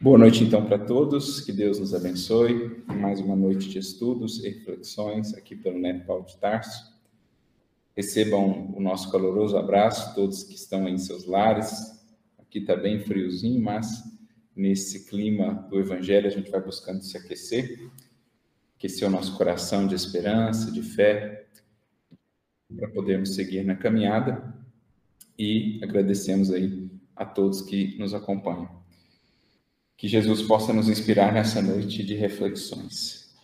Boa noite, então, para todos. Que Deus nos abençoe. Mais uma noite de estudos e reflexões aqui pelo Neto Paulo de Tarso. Recebam o nosso caloroso abraço, todos que estão em seus lares. Aqui está bem friozinho, mas nesse clima do Evangelho a gente vai buscando se aquecer, aquecer o nosso coração de esperança, de fé, para podermos seguir na caminhada. E agradecemos aí a todos que nos acompanham. Que Jesus possa nos inspirar nessa noite de reflexões.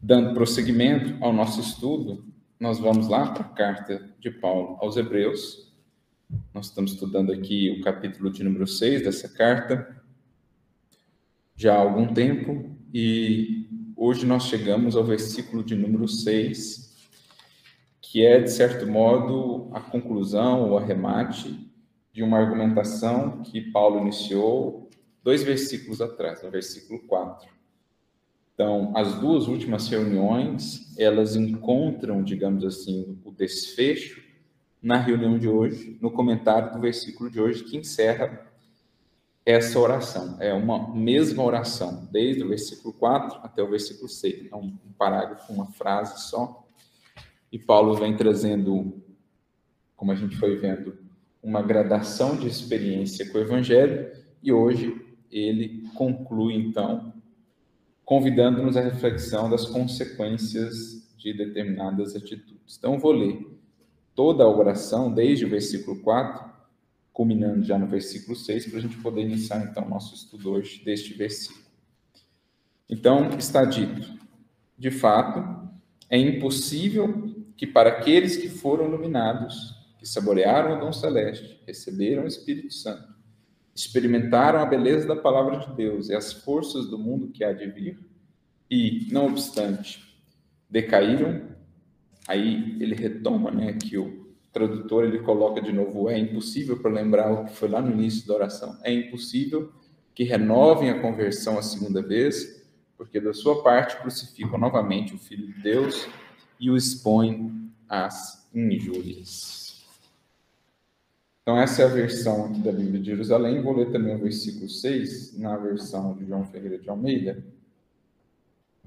Dando prosseguimento ao nosso estudo, nós vamos lá para a carta de Paulo aos Hebreus. Nós estamos estudando aqui o capítulo de número 6 dessa carta já há algum tempo e hoje nós chegamos ao versículo de número 6, que é, de certo modo, a conclusão, o arremate de uma argumentação que Paulo iniciou dois versículos atrás, no versículo 4. Então, as duas últimas reuniões, elas encontram, digamos assim, o desfecho na reunião de hoje, no comentário do versículo de hoje, que encerra essa oração. É uma mesma oração, desde o versículo 4 até o versículo 6. É um parágrafo, uma frase só. E Paulo vem trazendo, como a gente foi vendo, uma gradação de experiência com o Evangelho, e hoje ele conclui, então, convidando-nos à reflexão das consequências de determinadas atitudes. Então, vou ler toda a oração, desde o versículo 4, culminando já no versículo 6, para a gente poder iniciar, então, nosso estudo hoje deste versículo. Então, está dito: de fato, é impossível que para aqueles que foram iluminados, que saborearam o dom celeste, receberam o Espírito Santo, experimentaram a beleza da palavra de Deus e as forças do mundo que há de vir, e, não obstante, decaíram. Aí ele retoma, né, que o tradutor ele coloca de novo: é impossível para lembrar o que foi lá no início da oração. É impossível que renovem a conversão a segunda vez, porque da sua parte crucificam novamente o Filho de Deus e o expõem às injúrias. Então, essa é a versão aqui da Bíblia de Jerusalém. Vou ler também o versículo 6, na versão de João Ferreira de Almeida,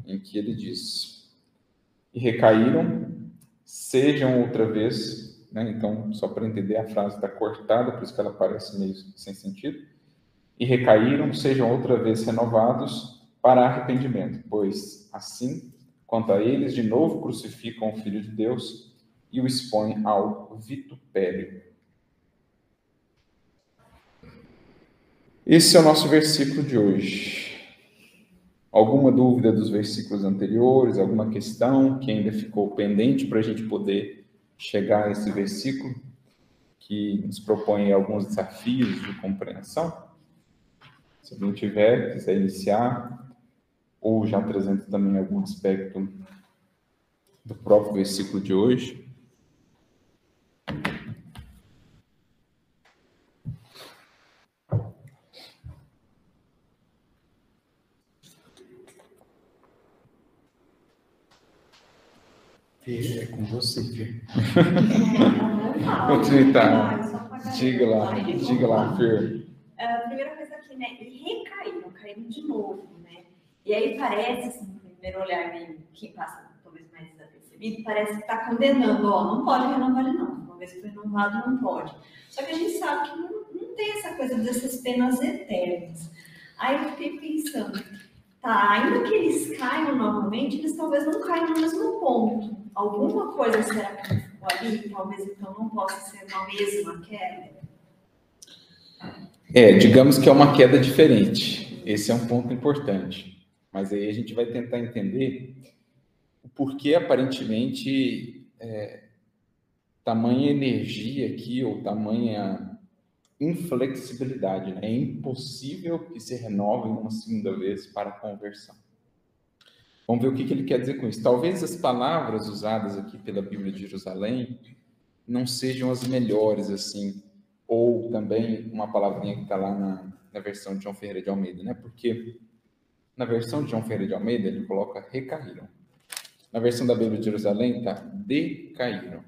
em que ele diz: E recaíram, sejam outra vez. Né? Então, só para entender, a frase está cortada, por isso que ela parece meio sem sentido. E recaíram, sejam outra vez renovados para arrependimento, pois assim, quanto a eles, de novo crucificam o Filho de Deus e o expõem ao vitupério. Esse é o nosso versículo de hoje. Alguma dúvida dos versículos anteriores, alguma questão que ainda ficou pendente para a gente poder chegar a esse versículo que nos propõe alguns desafios de compreensão? Se alguém tiver, quiser iniciar, ou já trazendo também algum aspecto do próprio versículo de hoje. É com você, Fer. Continue, tá. Diga lá, diga lá, Fer. A primeira coisa aqui, né? E recaíram, caíram de novo, né? E aí parece, assim, no primeiro olhar meio que passa talvez mais desapercebido, parece que está condenando, ó, não pode renovar ele não. Uma vez que foi renovado, não pode. Só que a gente sabe que não, não tem essa coisa dessas penas eternas. Aí eu fiquei pensando, tá, ainda que eles caiam novamente, eles talvez não caiam no mesmo ponto alguma coisa será que ficou ali? Talvez então não possa ser uma mesma queda? É, digamos que é uma queda diferente. Esse é um ponto importante. Mas aí a gente vai tentar entender o porquê aparentemente é, tamanha energia aqui ou tamanha inflexibilidade. Né? É impossível que se renove uma segunda vez para a conversão. Vamos ver o que, que ele quer dizer com isso. Talvez as palavras usadas aqui pela Bíblia de Jerusalém não sejam as melhores, assim, ou também uma palavrinha que está lá na, na versão de João Ferreira de Almeida, né? Porque na versão de João Ferreira de Almeida ele coloca recaíram. Na versão da Bíblia de Jerusalém está decaíram.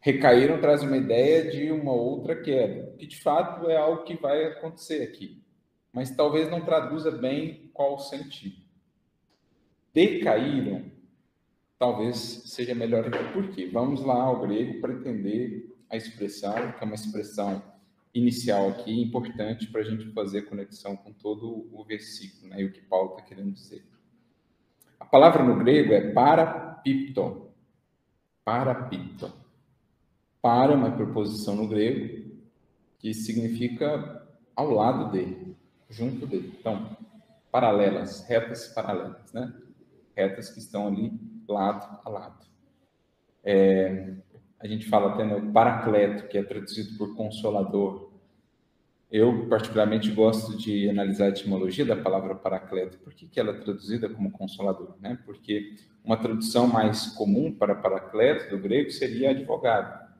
Recaíram traz uma ideia de uma outra queda, que de fato é algo que vai acontecer aqui. mas talvez não traduza bem qual o sentido. Decaíram, talvez seja melhor aqui. Por quê? Vamos lá ao grego para entender a expressão, que é uma expressão inicial aqui, importante para a gente fazer conexão com todo o versículo, né, e o que Paulo está querendo dizer. A palavra no grego é parapipto. Parapipto. Para é uma preposição no grego que significa ao lado dele, junto dele. Então, paralelas, retas paralelas, né? Retas que estão ali lado a lado. É, a gente fala até no paracleto, que é traduzido por consolador. Eu, particularmente, gosto de analisar a etimologia da palavra paracleto. Por que, que ela é traduzida como consolador? Né? Porque uma tradução mais comum para paracleto do grego seria advogado,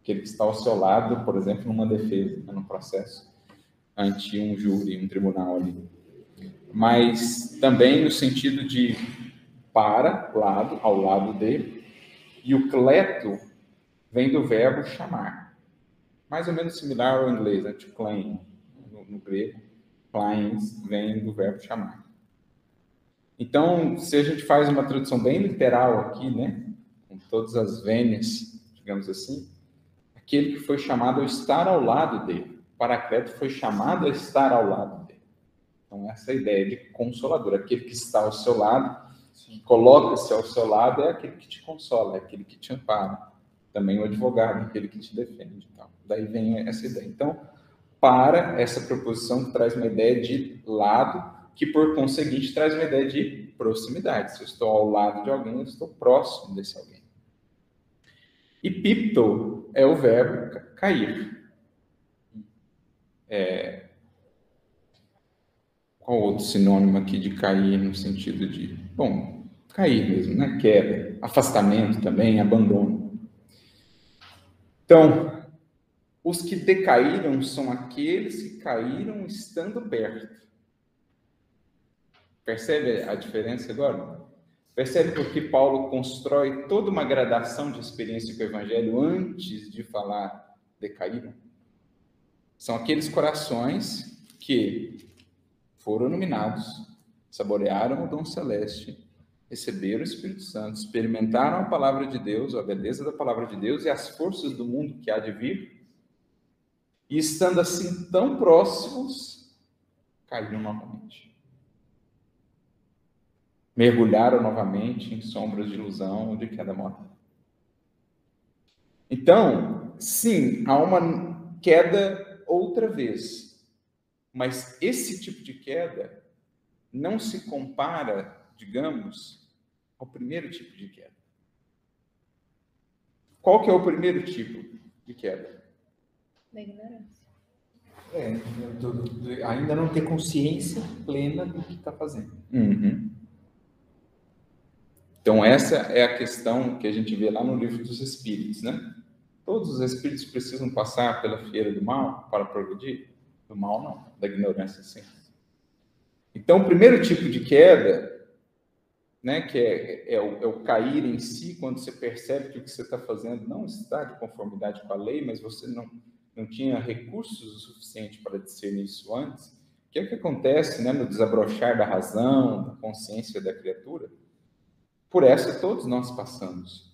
aquele que está ao seu lado, por exemplo, numa defesa, né, num processo, ante um júri, um tribunal ali. Mas também no sentido de para, lado, ao lado dele, e o cleto vem do verbo chamar mais ou menos similar ao inglês, né? to claim, no, no grego. Claims vem do verbo chamar. Então, se a gente faz uma tradução bem literal aqui, né, com todas as vênias, digamos assim, aquele que foi chamado a estar ao lado dele. O Paracleto foi chamado a estar ao lado dele. Então, essa é ideia de consolador. Aquele que está ao seu lado, coloca-se ao seu lado, é aquele que te consola, é aquele que te ampara também o advogado, aquele que te defende. Então, daí vem essa ideia. Então, para essa proposição que traz uma ideia de lado, que por conseguinte traz uma ideia de proximidade. Se eu estou ao lado de alguém, eu estou próximo desse alguém. E pipto é o verbo cair. É... Qual outro sinônimo aqui de cair no sentido de, bom, cair mesmo, né? Queda, afastamento também, abandono. Então, os que decaíram são aqueles que caíram estando perto. Percebe a diferença agora? Percebe porque Paulo constrói toda uma gradação de experiência com o Evangelho antes de falar decaíram? São aqueles corações que foram iluminados, saborearam o dom celeste receberam o Espírito Santo, experimentaram a palavra de Deus, a beleza da palavra de Deus e as forças do mundo que há de vir, e estando assim tão próximos, caíram novamente. Mergulharam novamente em sombras de ilusão de queda morta. Então, sim, há uma queda outra vez, mas esse tipo de queda não se compara digamos, ao primeiro tipo de queda. Qual que é o primeiro tipo de queda? Da ignorância. É, do, do, ainda não ter consciência plena do que está fazendo. Uhum. Então, essa é a questão que a gente vê lá no livro dos Espíritos, né? Todos os espíritos precisam passar pela feira do mal para progredir? Do mal, não, da ignorância, sim. Então, o primeiro tipo de queda né, que é, é, o, é, o, cair em si, quando você percebe que o que você está fazendo não está de conformidade com a lei, mas você não, não tinha recursos o suficiente para discernir isso antes, que é o que acontece né, no desabrochar da razão, da consciência da criatura. Por essa todos nós passamos.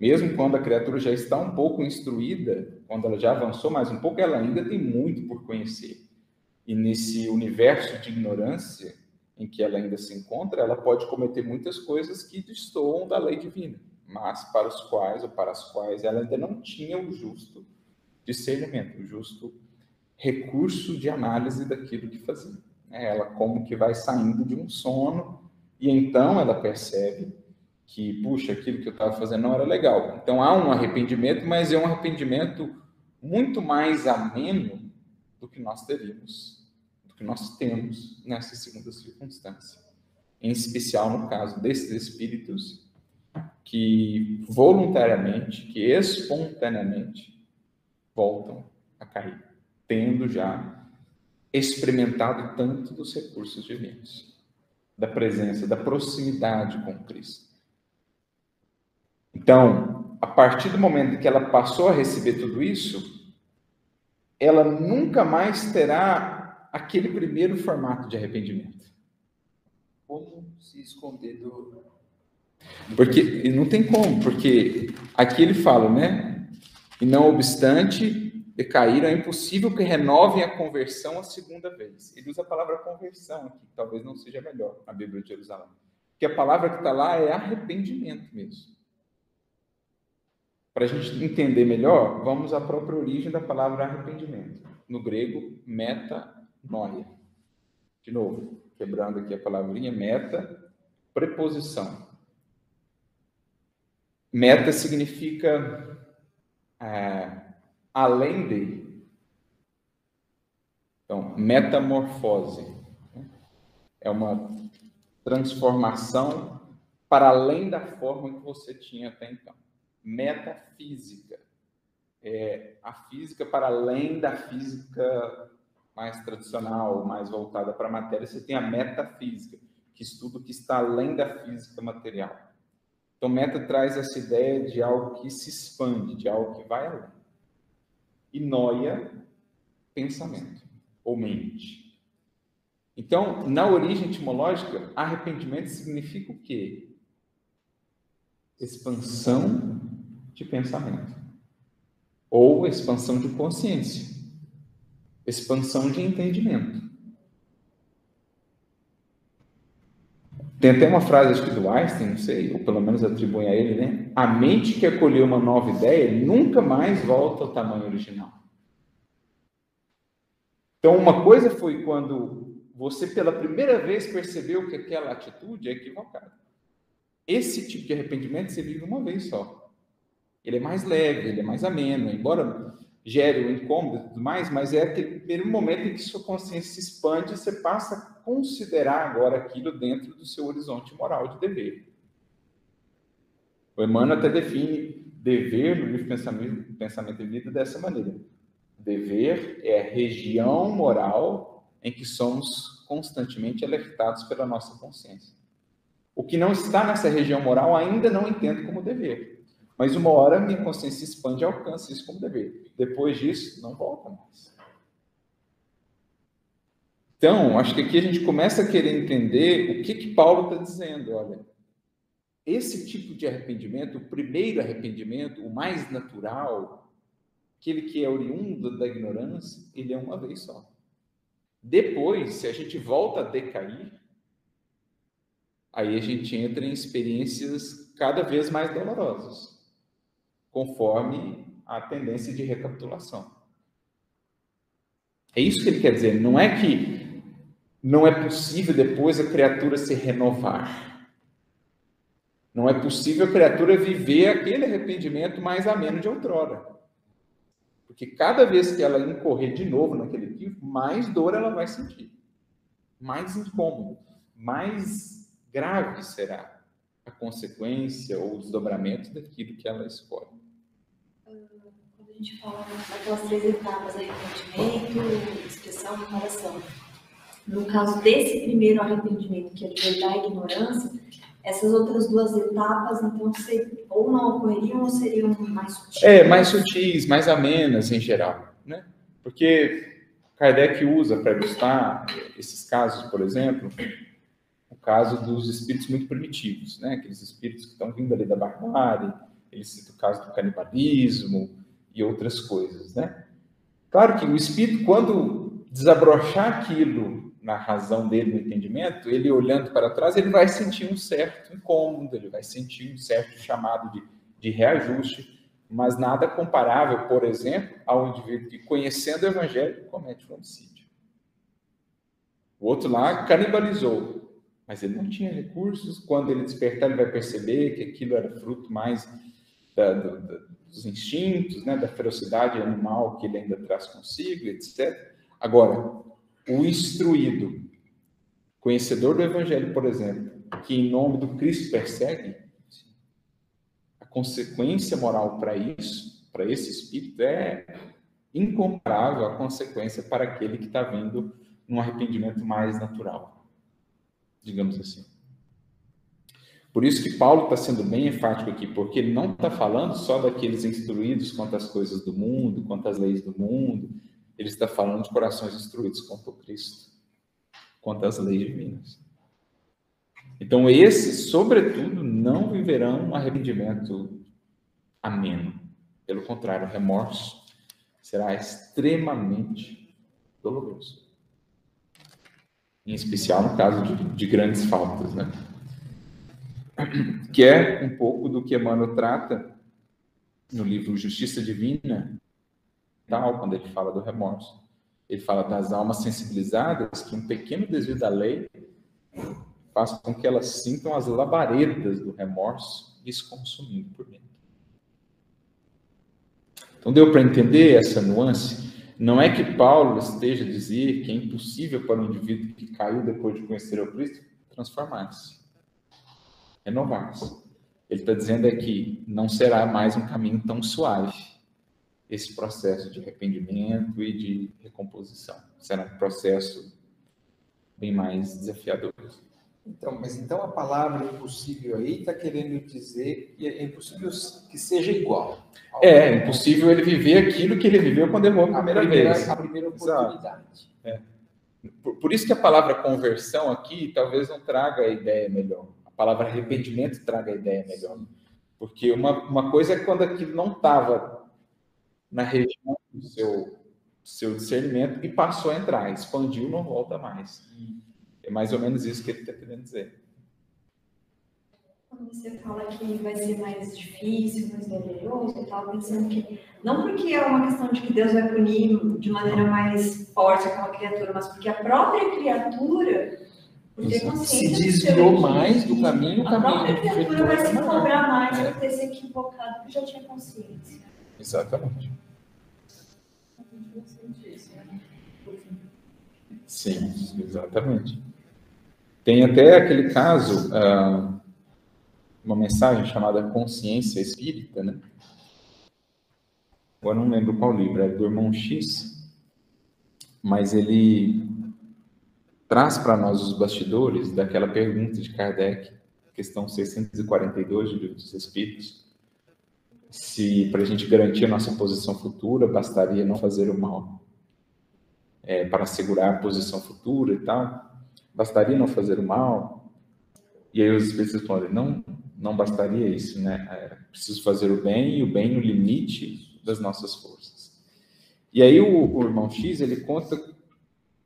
Mesmo quando a criatura já está um pouco instruída, quando ela já avançou mais um pouco, ela ainda tem muito por conhecer. E nesse universo de ignorância, em que ela ainda se encontra, ela pode cometer muitas coisas que destoam da lei divina, mas para os quais ou para as quais ela ainda não tinha o justo discernimento, o justo recurso de análise daquilo que fazia. Ela como que vai saindo de um sono e então ela percebe que, puxa, aquilo que eu estava fazendo não era legal. Então há um arrependimento, mas é um arrependimento muito mais ameno do que nós teríamos que nós temos nessa segunda circunstância. Em especial no caso desses espíritos que voluntariamente, que espontaneamente voltam a cair, tendo já experimentado tanto dos recursos divinos, da presença, da proximidade com Cristo. Então, a partir do momento que ela passou a receber tudo isso, ela nunca mais terá aquele primeiro formato de arrependimento. Como se esconder do. Porque não tem como, porque aqui ele fala, né? E não obstante decaíram, é impossível que renovem a conversão a segunda vez. Ele usa a palavra conversão aqui, que talvez não seja melhor na Bíblia de Jerusalém. Porque a palavra que está lá é arrependimento mesmo. Para a gente entender melhor, vamos à própria origem da palavra arrependimento. No grego, metanoia. De novo, quebrando aqui a palavrinha, meta, preposição. Meta significa é, além de. Então, metamorfose. Né? É uma transformação para além da forma que você tinha até então metafísica. É a física para além da física mais tradicional, mais voltada para a matéria, você tem a metafísica, que estuda o que está além da física material. Então, meta traz essa ideia de algo que se expande, de algo que vai além. E noia, pensamento ou mente. Então, na origem etimológica, arrependimento significa o quê? Expansão de pensamento, ou expansão de consciência, expansão de entendimento. Tem até uma frase acho que do Einstein, não sei, ou pelo menos atribuem a ele, né? A mente que acolheu uma nova ideia nunca mais volta ao tamanho original. Então, uma coisa foi quando você pela primeira vez percebeu que aquela atitude é equivocada. Esse tipo de arrependimento você vive uma vez só. Ele é mais leve, ele é mais ameno, embora gere o incômodo e tudo mais, mas é aquele primeiro momento em que sua consciência se expande e você passa a considerar agora aquilo dentro do seu horizonte moral de dever. O Emmanuel até define dever no livro Pensamento, Pensamento e Vida dessa maneira. Dever é a região moral em que somos constantemente alertados pela nossa consciência. O que não está nessa região moral ainda não entendo como dever. Mas uma hora minha consciência expande e alcança isso como dever. Depois disso, não volta mais. Então, acho que aqui a gente começa a querer entender o que, que Paulo está dizendo. Olha, esse tipo de arrependimento, o primeiro arrependimento, o mais natural, aquele que é oriundo da ignorância, ele é uma vez só. Depois, se a gente volta a decair, aí a gente entra em experiências cada vez mais dolorosas conforme a tendência de recapitulação. É isso que ele quer dizer. Não é que não é possível depois a criatura se renovar. Não é possível a criatura viver aquele arrependimento mais ameno de outrora. Porque cada vez que ela incorrer de novo naquele tipo, mais dor ela vai sentir. Mais incômodo, mais grave será a consequência ou o desdobramento daquilo que ela escolhe a gente fala daquelas três etapas aí, entendimento, expressão e reparação. No caso desse primeiro arrependimento, que é de da ignorância, essas outras duas etapas, então, ou não ocorreriam ou seriam mais sutis? É, mais sutis, mais amenas em geral, né? Porque Kardec usa para ilustrar esses casos, por exemplo, o caso dos espíritos muito primitivos, né? Aqueles espíritos que estão vindo ali da barbárie, ele cita o caso do canibalismo, e outras coisas, né? Claro que o espírito, quando desabrochar aquilo na razão dele, no entendimento, ele olhando para trás, ele vai sentir um certo incômodo, ele vai sentir um certo chamado de, de reajuste, mas nada comparável, por exemplo, ao indivíduo que, conhecendo o evangelho, comete um homicídio. O outro lá canibalizou, mas ele não tinha recursos. Quando ele despertar, ele vai perceber que aquilo era fruto mais da, dos instintos, né, da ferocidade animal que ele ainda traz consigo, etc. Agora, o instruído, conhecedor do Evangelho, por exemplo, que em nome do Cristo persegue, a consequência moral para isso, para esse espírito, é incomparável à consequência para aquele que está vindo num arrependimento mais natural, digamos assim. Por isso que Paulo está sendo bem enfático aqui, porque ele não está falando só daqueles instruídos quanto às coisas do mundo, quanto às leis do mundo, ele está falando de corações instruídos quanto ao Cristo, quanto às leis divinas. Então, esses, sobretudo, não viverão um arrependimento ameno. Pelo contrário, o remorso será extremamente doloroso. Em especial no caso de, de grandes faltas, né? Que é um pouco do que Emmanuel trata no livro Justiça Divina, tal, quando ele fala do remorso. Ele fala das almas sensibilizadas que um pequeno desvio da lei faz com que elas sintam as labaredas do remorso lhes consumindo por dentro. Então deu para entender essa nuance? Não é que Paulo esteja a dizer que é impossível para um indivíduo que caiu depois de conhecer o Cristo transformar-se, renovar-se. Ele está dizendo é que não será mais um caminho tão suave esse processo de arrependimento e de recomposição. Será um processo bem mais desafiador. Então, mas então a palavra impossível aí está querendo dizer que é impossível que seja igual. É, é impossível ele viver aquilo que ele viveu quando errou a primeira, primeira vez. A primeira oportunidade. É. Por, por, isso que a palavra conversão aqui talvez não traga a ideia melhor. Palavra arrependimento traga a ideia melhor. Porque uma, uma coisa é quando aquilo não estava na região do seu, seu discernimento e passou a entrar, expandiu, não volta mais. É mais ou menos isso que ele está querendo dizer. Quando você fala que vai ser mais difícil, mais doloroso, eu estava pensando que, não porque é uma questão de que Deus vai punir de maneira mais forte aquela criatura, mas porque a própria criatura, se desviou mais do caminho, o caminho. A própria criatura vai se cobrar mais por ter se equivocado, porque já tinha consciência. Exatamente. Sim, exatamente. Tem até aquele caso, uh, uma mensagem chamada Consciência Espírita, né? Agora não lembro qual livro, é do irmão X, mas ele traz para nós os bastidores daquela pergunta de Kardec, questão 642 do Livro dos Espíritos, se para a gente garantir a nossa posição futura bastaria não fazer o mal é, para assegurar a posição futura e tal bastaria não fazer o mal? E aí os espíritos respondem, não, não bastaria isso, né? É preciso fazer o bem e o bem no limite das nossas forças. E aí o, o irmão X, ele conta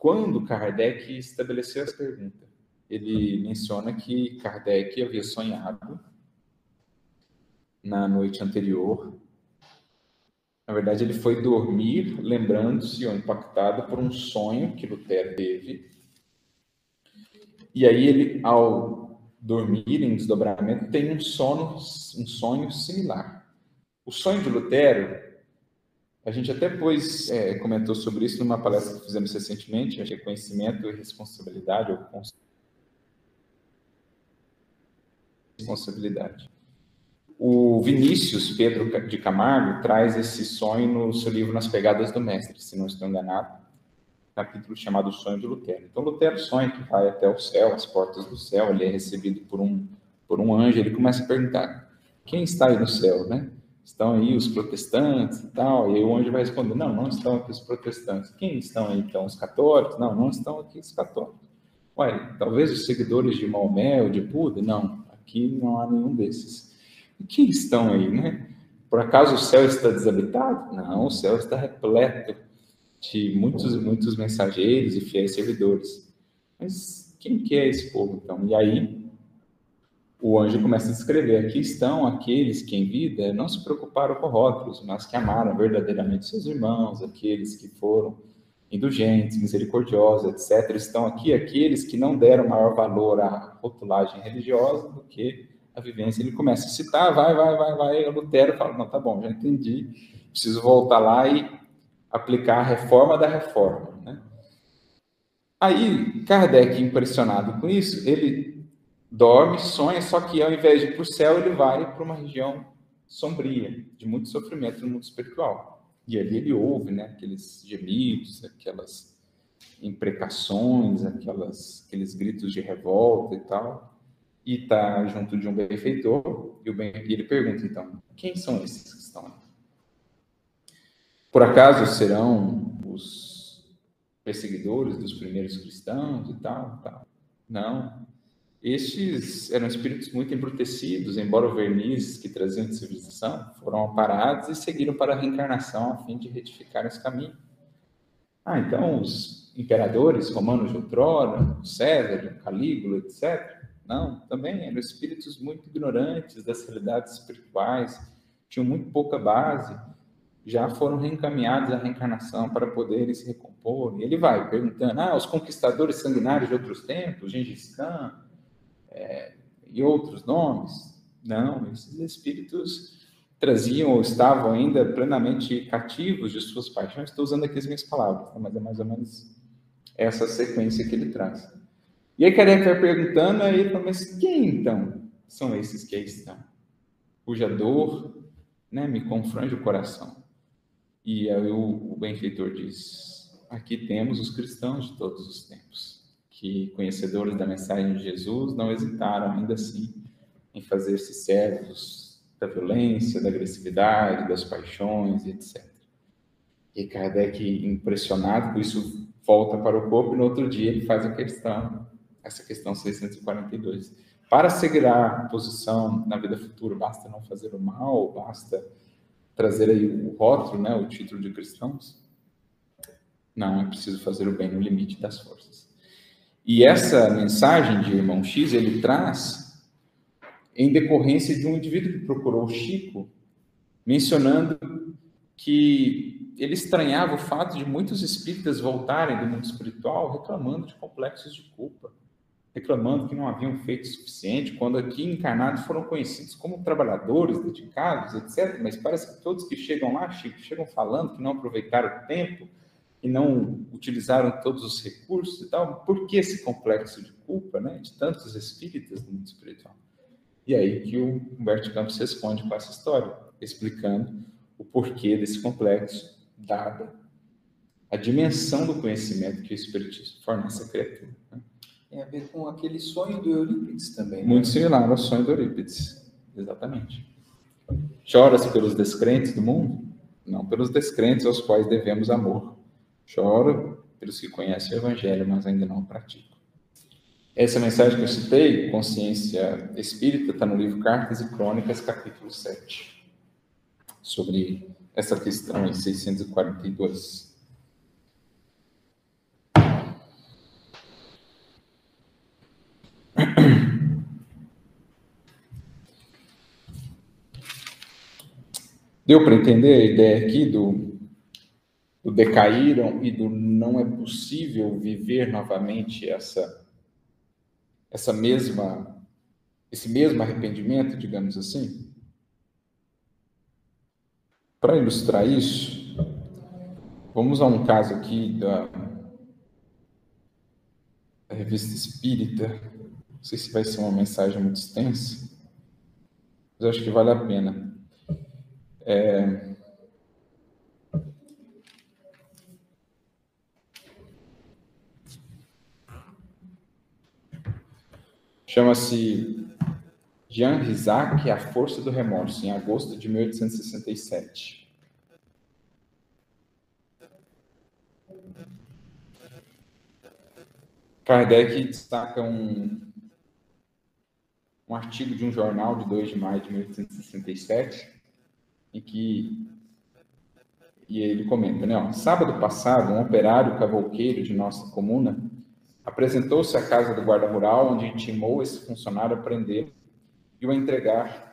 quando Kardec estabeleceu essa pergunta. Ele menciona que Kardec havia sonhado na noite anterior. Na verdade, ele foi dormir lembrando-se ou impactado por um sonho que Lutero teve e aí ele, ao dormir em desdobramento, tem um sono, um sonho similar. O sonho de Lutero, a gente até depois é, comentou sobre isso numa palestra que fizemos recentemente, é reconhecimento e responsabilidade, ou responsabilidade. O Vinícius Pedro de Camargo traz esse sonho no seu livro Nas Pegadas do Mestre, se não estou enganado capítulo chamado Sonho de Lutero. Então, Lutero sonha que vai até o céu, as portas do céu, ele é recebido por um, por um anjo, ele começa a perguntar, quem está aí no céu, né? Estão aí os protestantes e tal, e o anjo vai responder, não, não estão aqui os protestantes. Quem estão aí, então? Os católicos? Não, não estão aqui os católicos. Ué, talvez os seguidores de Maomé ou de Buda? Não, aqui não há nenhum desses. E quem estão aí, né? Por acaso o céu está desabitado? Não, o céu está repleto de muitos muitos mensageiros e fiéis servidores. Mas quem que é esse povo então? E aí o anjo começa a descrever: aqui estão aqueles que em vida não se preocuparam com rótulos, mas que amaram verdadeiramente seus irmãos, aqueles que foram indulgentes, misericordiosos, etc. Estão aqui aqueles que não deram maior valor à rotulagem religiosa do que a vivência. Ele começa a citar, vai, vai, vai, vai. Lutero fala: não, tá bom, já entendi. Preciso voltar lá e aplicar a reforma da reforma. Né? Aí, Kardec, impressionado com isso, ele dorme, sonha, só que ao invés de ir para o céu, ele vai para uma região sombria, de muito sofrimento no mundo espiritual. E ali ele ouve né, aqueles gemidos, aquelas imprecações, aquelas, aqueles gritos de revolta e tal. E está junto de um benfeitor, e, ben... e ele pergunta, então, quem são esses que estão ali? Por acaso serão os perseguidores dos primeiros cristãos e tal, tal. Não. Estes eram espíritos muito embrutecidos, embora o verniz que traziam de civilização foram aparados e seguiram para a reencarnação a fim de retificar esse caminho. Ah, então os imperadores romanos de outrora, César, Calígula, etc. Não, também eram espíritos muito ignorantes das realidades espirituais, tinham muito pouca base, já foram reencaminhados à reencarnação para poderem se recompor. E ele vai perguntando: ah, os conquistadores sanguinários de outros tempos, Gengis Khan é, e outros nomes? Não, esses espíritos traziam ou estavam ainda plenamente cativos de suas paixões. Estou usando aqui as minhas palavras, tá? mas é mais ou menos essa sequência que ele traz. E aí Kardec vai perguntando, aí ele fala, mas quem então são esses que aí estão? Cuja dor né, me confrange o coração. E aí o, o benfeitor diz, aqui temos os cristãos de todos os tempos, que conhecedores da mensagem de Jesus não hesitaram ainda assim em fazer-se servos da violência, da agressividade, das paixões, etc. E Kardec, impressionado com isso, volta para o corpo e no outro dia ele faz a questão, essa questão 642. Para segurar posição na vida futura, basta não fazer o mal, basta trazer aí o rótulo, né, o título de cristãos? Não, é preciso fazer o bem no limite das forças. E essa mensagem de irmão X, ele traz em decorrência de um indivíduo que procurou o Chico, mencionando que ele estranhava o fato de muitos espíritas voltarem do mundo espiritual reclamando de complexos de culpa, reclamando que não haviam feito o suficiente, quando aqui encarnados foram conhecidos como trabalhadores dedicados, etc. Mas parece que todos que chegam lá, Chico, chegam falando que não aproveitaram o tempo e não utilizaram todos os recursos e tal. Por que esse complexo de culpa, né, de tantos espíritas do mundo espiritual? E aí que o Humberto Campos responde com essa história, explicando o porquê desse complexo, dada a dimensão do conhecimento que o Espiritismo fornece à criatura. Né? Tem a ver com aquele sonho do Eurípides também. Né? Muito similar ao sonho do Eurípides, exatamente. Choras pelos descrentes do mundo? Não pelos descrentes aos quais devemos amor. Choro pelos que conhecem o Evangelho, mas ainda não o praticam. Essa mensagem que eu citei, Consciência Espírita, está no livro Cartas e Crônicas, capítulo 7, sobre essa questão em 642. Deu para entender a ideia aqui do, do decaíram e do não é possível viver novamente essa essa mesma esse mesmo arrependimento, digamos assim? Para ilustrar isso, vamos a um caso aqui da, da revista Espírita. Não sei se vai ser uma mensagem muito extensa, mas acho que vale a pena. É, Chama-se Jean Rizac, A Força do Remorso, em agosto de 1867. Kardec destaca um, um artigo de um jornal de 2 de maio de 1867, em que e ele comenta, né? Ó, Sábado passado, um operário cavouqueiro de nossa comuna Apresentou-se à casa do guarda rural, onde intimou esse funcionário a prender e o entregar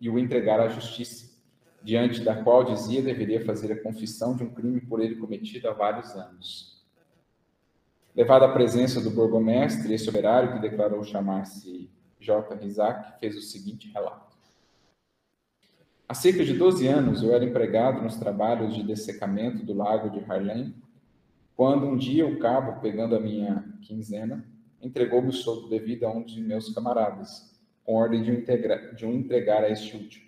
e o entregar à justiça, diante da qual dizia deveria fazer a confissão de um crime por ele cometido há vários anos. Levado à presença do burgomestre, esse operário, que declarou chamar-se J. Rizak, fez o seguinte relato. Há cerca de 12 anos eu era empregado nos trabalhos de dessecamento do lago de Harlem quando um dia o cabo, pegando a minha quinzena, entregou-me o soldo devido a um de meus camaradas, com ordem de, um entregar a este último.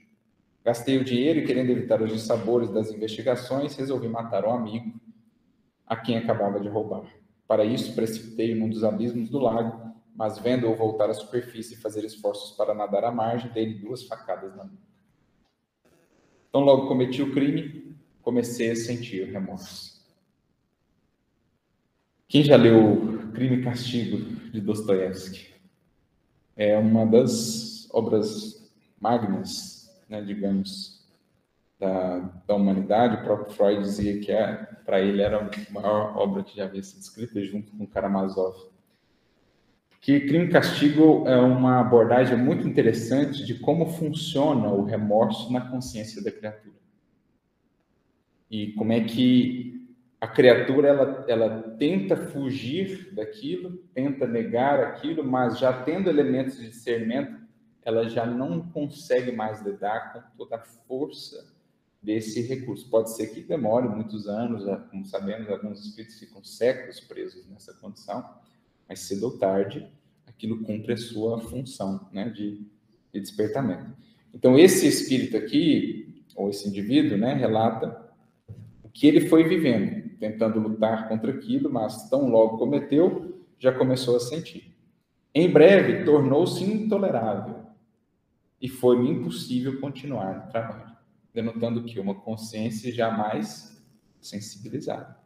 Gastei o dinheiro e, querendo evitar os dissabores das investigações, resolvi matar um amigo a quem acabava de roubar. Para isso, precipitei-o num dos abismos do lago, mas vendo-o voltar à superfície e fazer esforços para nadar à margem, dei-lhe duas facadas na nuca. Então, logo cometi o crime, comecei a sentir remorso. Quem já leu Crime e Castigo de Dostoiévski? É uma das obras magnas, né, digamos, da, da humanidade. O próprio Freud dizia que é, para ele era a maior obra que já havia sido escrita, junto com Karamazov. Que Crime e Castigo é uma abordagem muito interessante de como funciona o remorso na consciência da criatura. E como é que a criatura ela, ela tenta fugir daquilo, tenta negar aquilo, mas já tendo elementos de discernimento, ela já não consegue mais lidar com toda a força desse recurso. Pode ser que demore muitos anos, como sabemos, alguns espíritos ficam séculos presos nessa condição, mas cedo ou tarde aquilo cumpre a sua função né, de, de despertamento. Então, esse espírito aqui, ou esse indivíduo, né, relata o que ele foi vivendo tentando lutar contra aquilo, mas tão logo cometeu, já começou a sentir. Em breve, tornou-se intolerável e foi-me impossível continuar no trabalho, denotando que uma consciência jamais sensibilizada.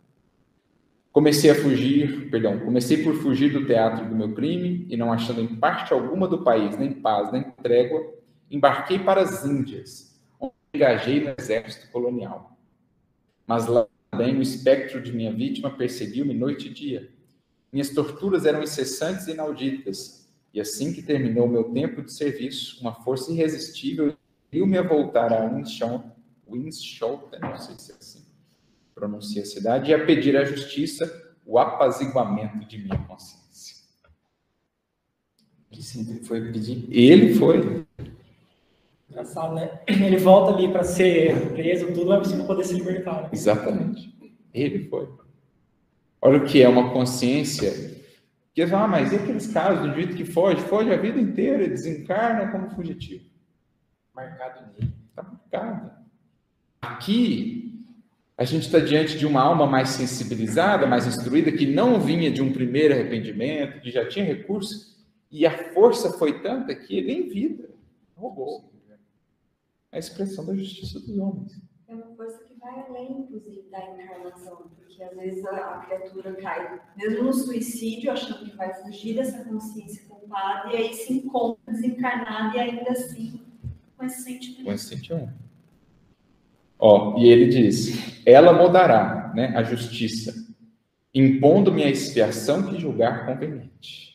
Comecei a fugir, perdão, comecei por fugir do teatro do meu crime e não achando em parte alguma do país, nem paz, nem trégua, embarquei para as Índias, onde engajei no exército colonial. Mas lá Bem, o espectro de minha vítima perseguiu-me noite e dia. Minhas torturas eram incessantes e inauditas, e assim que terminou meu tempo de serviço, uma força irresistível viu-me a voltar a Winschoten, não sei se é assim pronuncia a cidade, e a pedir à justiça o apaziguamento de minha consciência. Sempre foi pedir? Ele foi. Engraçado, né? Ele volta ali para ser preso, tudo, mas para poder se libertar. Né? Exatamente. Ele foi. Olha o que é uma consciência. Que ah, mas e aqueles casos do indivíduo que foge? Foge a vida inteira, desencarna como fugitivo. Marcado nele. Está marcado. Aqui, a gente está diante de uma alma mais sensibilizada, mais instruída, que não vinha de um primeiro arrependimento, que já tinha recurso, e a força foi tanta que ele, em vida, roubou a expressão da justiça dos homens. É uma coisa que vai além, inclusive, da encarnação, porque às vezes a, a criatura cai, mesmo no suicídio, achando que vai fugir dessa consciência culpada, e aí se encontra desencarnada e ainda assim com esse sentimento. Com esse sentimento. Ó, e ele diz: ela mudará né, a justiça, impondo-me a expiação que julgar conveniente.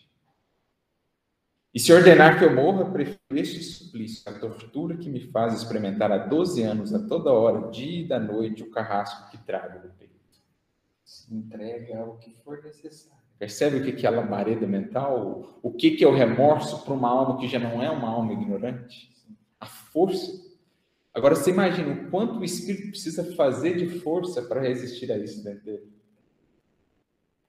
E se ordenar que eu morra, prefiro este suplício, a tortura que me faz experimentar há 12 anos, a toda hora, dia e da noite, o carrasco que trago no peito. Se entrega ao que for necessário. Percebe o que é a labareda mental? O que é o remorso para uma alma que já não é uma alma ignorante? A força. Agora, você imagina o quanto o espírito precisa fazer de força para resistir a isso dentro dele.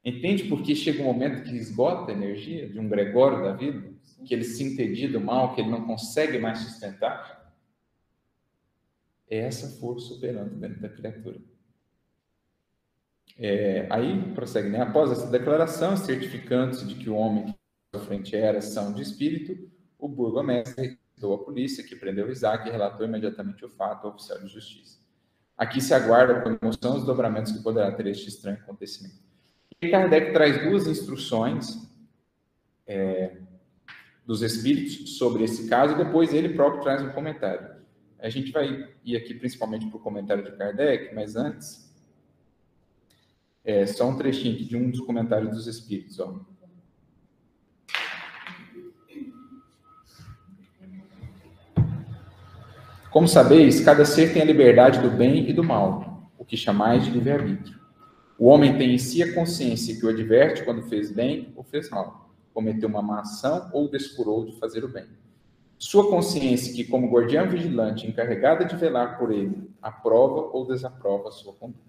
Entende por que chega um momento que esgota a energia de um Gregório da vida? Que ele se entendia do mal, que ele não consegue mais sustentar, é essa força operando dentro da criatura. É, aí prossegue, né? Após essa declaração, certificando-se de que o homem que à frente era são de espírito, o burgomestre requisitou a polícia, que prendeu Isaac e relatou imediatamente o fato ao oficial de justiça. Aqui se aguarda com emoção os dobramentos que poderá ter este estranho acontecimento. E Kardec traz duas instruções é, dos espíritos sobre esse caso, e depois ele próprio traz um comentário. A gente vai ir aqui principalmente para o comentário de Kardec, mas antes, é só um trechinho aqui de um dos comentários dos espíritos. Ó. Como sabeis, cada ser tem a liberdade do bem e do mal, o que chamais de livre-arbítrio. O homem tem em si a consciência que o adverte quando fez bem ou fez mal cometeu uma má ação ou descurou de fazer o bem. Sua consciência, que como guardiã vigilante encarregada de velar por ele, aprova ou desaprova a sua conduta.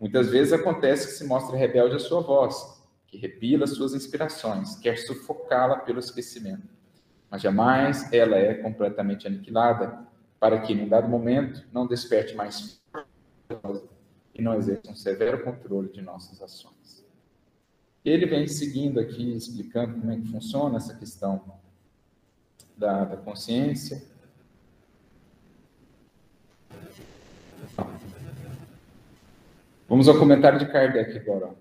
Muitas vezes acontece que se mostra rebelde à sua voz, que repila suas inspirações, quer sufocá-la pelo esquecimento. Mas jamais ela é completamente aniquilada, para que, em dado momento, não desperte mais e não exerça um severo controle de nossas ações. Ele vem seguindo aqui, explicando como é que funciona essa questão da, da consciência. Vamos ao comentário de Kardec agora.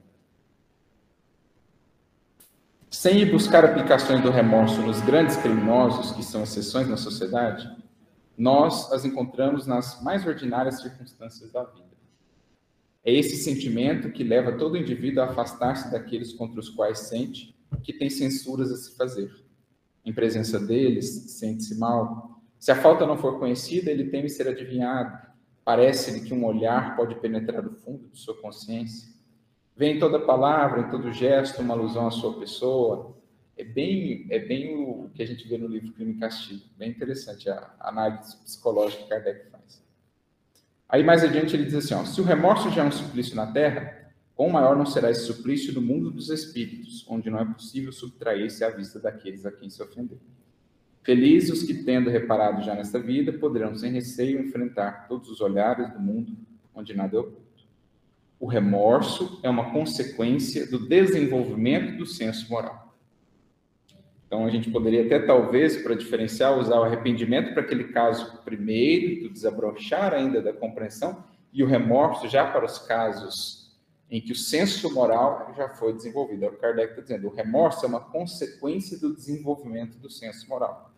sem ir buscar aplicações do remorso nos grandes criminosos, que são exceções na sociedade, nós as encontramos nas mais ordinárias circunstâncias da vida. É esse sentimento que leva todo indivíduo a afastar-se daqueles contra os quais sente que tem censuras a se fazer. Em presença deles, sente-se mal. Se a falta não for conhecida, ele teme ser adivinhado. Parece-lhe que um olhar pode penetrar o fundo de sua consciência. Vem em toda palavra, em todo gesto, uma alusão à sua pessoa. É bem, é bem o que a gente vê no livro Crime e Castigo. Bem interessante a análise psicológica que Kardec faz. Aí mais adiante ele diz assim: ó, se o remorso já é um suplício na terra, quão maior não será esse suplício no mundo dos espíritos, onde não é possível subtrair-se à vista daqueles a quem se ofendeu. Felizes os que, tendo reparado já nesta vida, poderão sem receio enfrentar todos os olhares do mundo onde nada é oculto. O remorso é uma consequência do desenvolvimento do senso moral. Então, a gente poderia até, talvez, para diferenciar, usar o arrependimento para aquele caso primeiro, do desabrochar ainda da compreensão, e o remorso já para os casos em que o senso moral já foi desenvolvido. É o Kardec está dizendo. O remorso é uma consequência do desenvolvimento do senso moral.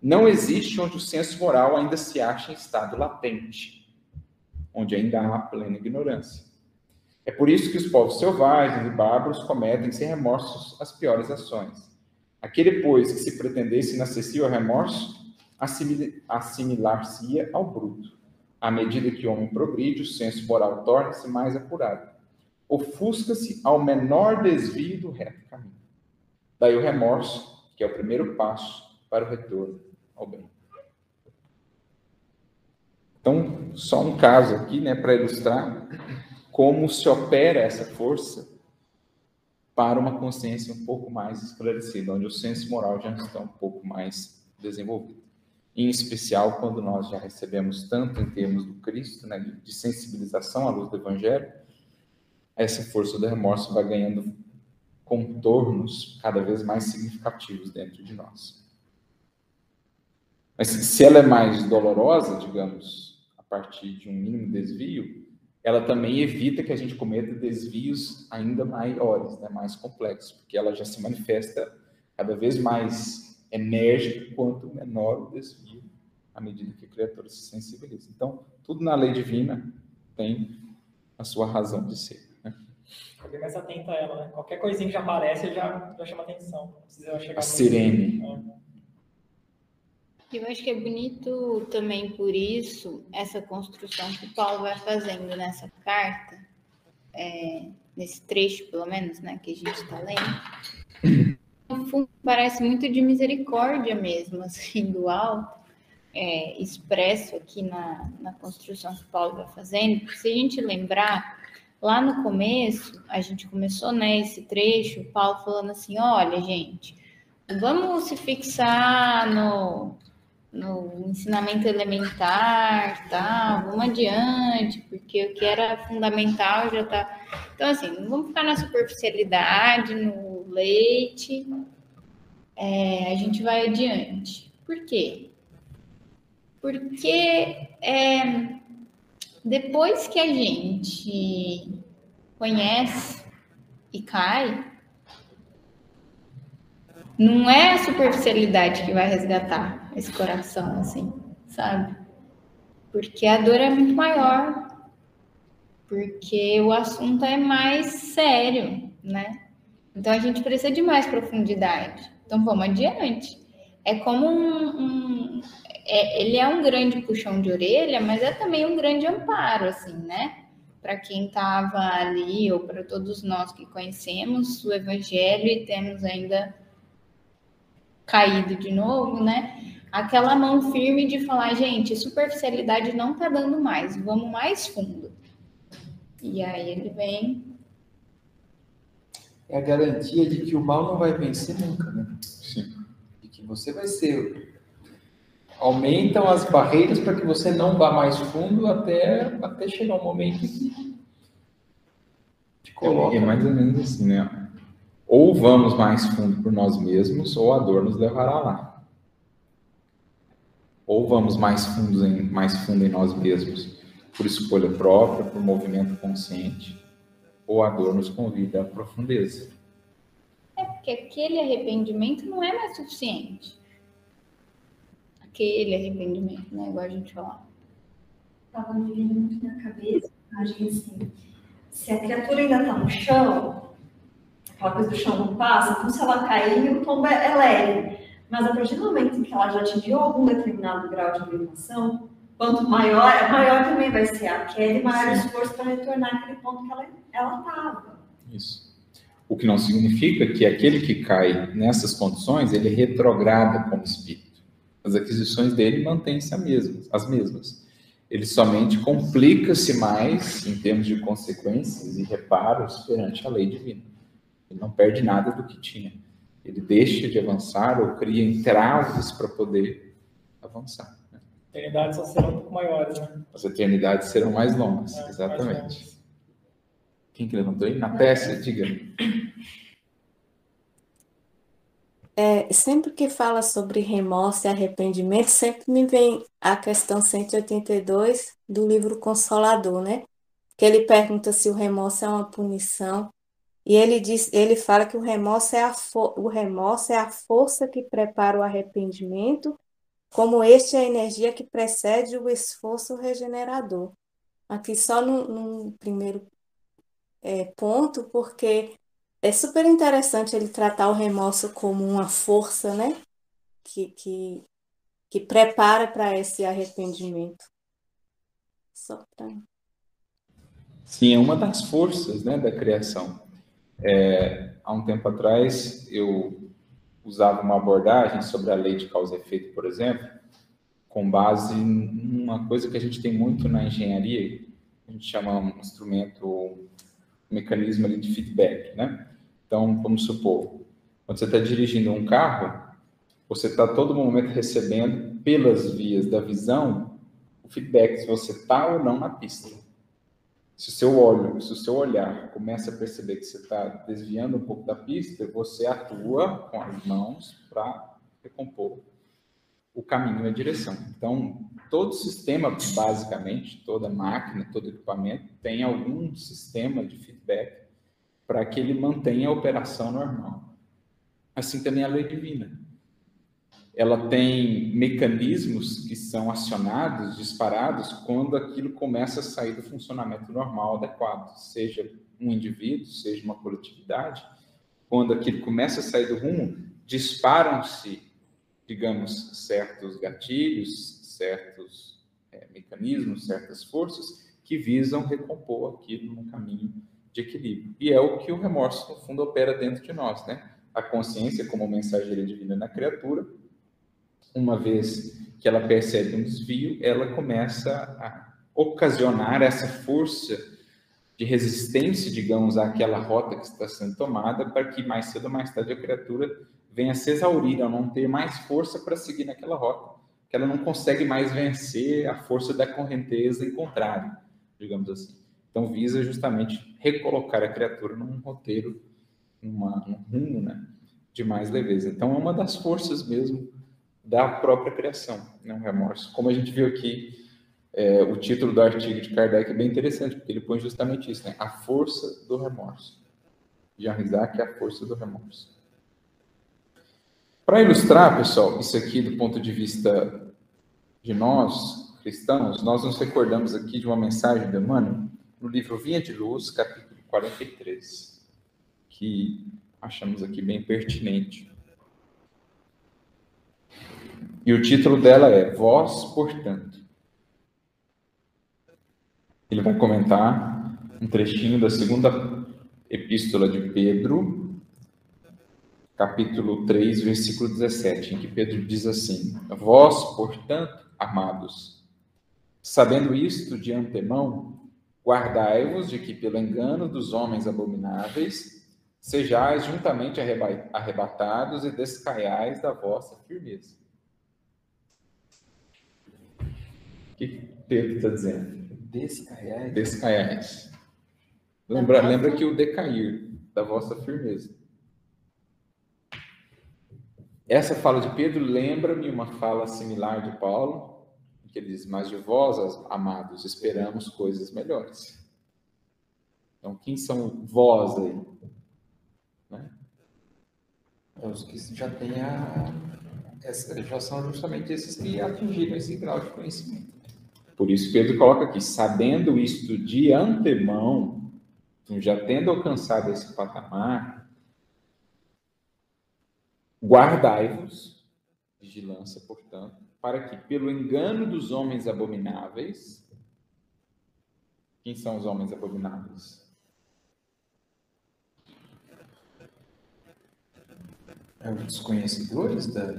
Não existe onde o senso moral ainda se acha em estado latente, onde ainda há plena ignorância. É por isso que os povos selvagens e bárbaros cometem sem remorsos as piores ações. Aquele, pois, que se pretendesse inacessível ao remorso, assimilar-se-ia ao bruto. À medida que o homem progride, o senso moral torna-se mais apurado ofusca-se ao menor desvio do reto caminho. Daí o remorso, que é o primeiro passo para o retorno ao bem. Então, só um caso aqui, né, para ilustrar como se opera essa força para uma consciência um pouco mais esclarecida, onde o senso moral já está um pouco mais desenvolvido. Em especial quando nós já recebemos tanto em termos do Cristo, né, de sensibilização à luz do Evangelho, essa força do remorso vai ganhando contornos cada vez mais significativos dentro de nós. Mas se ela é mais dolorosa, digamos, a partir de um mínimo desvio, ela também evita que a gente cometa desvios ainda maiores, né, mais complexos, porque ela já se manifesta cada vez mais enérgica quanto menor o desvio à medida que a criatura se sensibiliza. Então, tudo na lei divina tem a sua razão de ser ficar mais atento a ela, né? Qualquer coisinha que já aparece já, já chama atenção. Precisa chegar a sirene. Eu acho que é bonito também por isso essa construção que Paulo vai fazendo nessa carta, é, nesse trecho, pelo menos, né, que a gente está lendo. No fundo, parece muito de misericórdia mesmo, assim, do alto, é, expresso aqui na, na construção que Paulo vai fazendo. Porque se a gente lembrar, Lá no começo, a gente começou né, esse trecho, Paulo falando assim: olha, gente, vamos se fixar no, no ensinamento elementar, tá? Vamos adiante, porque o que era fundamental já tá. Então, assim, não vamos ficar na superficialidade, no leite, é, a gente vai adiante. Por quê? Porque é, depois que a gente conhece e cai, não é a superficialidade que vai resgatar esse coração, assim, sabe? Porque a dor é muito maior, porque o assunto é mais sério, né? Então a gente precisa de mais profundidade. Então vamos adiante. É como um, um é, ele é um grande puxão de orelha, mas é também um grande amparo, assim, né? Para quem estava ali, ou para todos nós que conhecemos o Evangelho e temos ainda caído de novo, né? Aquela mão firme de falar, gente, superficialidade não tá dando mais, vamos mais fundo. E aí ele vem. É a garantia de que o mal não vai vencer nunca, né? Sim. De que você vai ser aumentam as barreiras para que você não vá mais fundo até, até chegar um momento que te coloca. É, é mais ou menos assim, né? Ou vamos mais fundo por nós mesmos, ou a dor nos levará lá. Ou vamos mais fundo em, mais fundo em nós mesmos por escolha própria, por movimento consciente, ou a dor nos convida à profundeza. É que aquele arrependimento não é mais suficiente. Aquele arrependimento, né? Igual a gente falava. Estava me vindo muito na cabeça, imagem assim, se a criatura ainda está no chão, aquela coisa do chão não passa, então se ela cair, o tombo é, é leve. Mas a partir do momento em que ela já atingiu algum determinado grau de elevação, quanto maior, maior também vai ser a queda e maior o esforço para retornar àquele ponto que ela estava. Isso. O que não significa que aquele que cai nessas condições, ele retrograda como espírito. As aquisições dele mantêm-se as mesmas. Ele somente complica-se mais em termos de consequências e reparos perante a lei divina. Ele não perde nada do que tinha. Ele deixa de avançar ou cria entraves para poder avançar. Né? Eternidades serão um pouco maiores, né? As eternidades serão mais longas, é, exatamente. Mais longas. Quem que levantou aí? Na peça, diga. É, sempre que fala sobre remorso e arrependimento, sempre me vem a questão 182 do livro Consolador, né? Que ele pergunta se o remorso é uma punição. E ele diz, ele fala que o remorso é a, o remorso é a força que prepara o arrependimento, como este é a energia que precede o esforço regenerador. Aqui só no primeiro é, ponto, porque é super interessante ele tratar o remorso como uma força, né? Que, que, que prepara para esse arrependimento. Só para. Sim, é uma das forças né, da criação. É, há um tempo atrás, eu usava uma abordagem sobre a lei de causa e efeito, por exemplo, com base em uma coisa que a gente tem muito na engenharia, a gente chama um instrumento mecanismo ali de feedback, né? Então, vamos supor, quando você está dirigindo um carro, você está todo momento recebendo pelas vias da visão o feedback se você está ou não na pista. Se o seu olho, se o seu olhar começa a perceber que você está desviando um pouco da pista, você atua com as mãos para recompor o caminho e a direção. Então, todo sistema, basicamente, toda máquina, todo equipamento, tem algum sistema de feedback para que ele mantenha a operação normal. Assim também a lei divina. Ela tem mecanismos que são acionados, disparados, quando aquilo começa a sair do funcionamento normal adequado, seja um indivíduo, seja uma coletividade. Quando aquilo começa a sair do rumo, disparam-se digamos, certos gatilhos, certos é, mecanismos, certas forças que visam recompor aquilo no caminho de equilíbrio. E é o que o remorso, no fundo, opera dentro de nós, né? A consciência, como mensageira divina na criatura, uma vez que ela percebe um desvio, ela começa a ocasionar essa força de resistência, digamos, àquela rota que está sendo tomada, para que mais cedo ou mais tarde a criatura venha se exaurir, a não ter mais força para seguir naquela rota, que ela não consegue mais vencer a força da correnteza em contrário, digamos assim. Então, visa justamente recolocar a criatura num roteiro, numa, num rumo né, de mais leveza. Então, é uma das forças mesmo da própria criação, né, o remorso. Como a gente viu aqui, é, o título do artigo de Kardec é bem interessante, porque ele põe justamente isso, né, a força do remorso. Jean Isaac é a força do remorso. Para ilustrar, pessoal, isso aqui do ponto de vista de nós, cristãos, nós nos recordamos aqui de uma mensagem de Emmanuel no livro Vinha de Luz, capítulo 43, que achamos aqui bem pertinente. E o título dela é Vós, portanto. Ele vai comentar um trechinho da segunda epístola de Pedro, capítulo 3, versículo 17, em que Pedro diz assim: Vós, portanto, amados, sabendo isto de antemão, guardai-vos de que, pelo engano dos homens abomináveis, sejais juntamente arrebatados e descaiais da vossa firmeza. O que Pedro está dizendo? Descaiais. Descaiais. Lembra, lembra que o decair da vossa firmeza. Essa fala de Pedro lembra-me uma fala similar de Paulo, que ele diz: Mas de vós, amados, esperamos coisas melhores. Então, quem são vós aí? Né? É os que já têm a. Já são justamente esses que atingiram esse grau de conhecimento. Por isso Pedro coloca aqui, sabendo isto de antemão, então já tendo alcançado esse patamar, guardai-vos, vigilância, portanto, para que pelo engano dos homens abomináveis, quem são os homens abomináveis? É os desconhecedores da.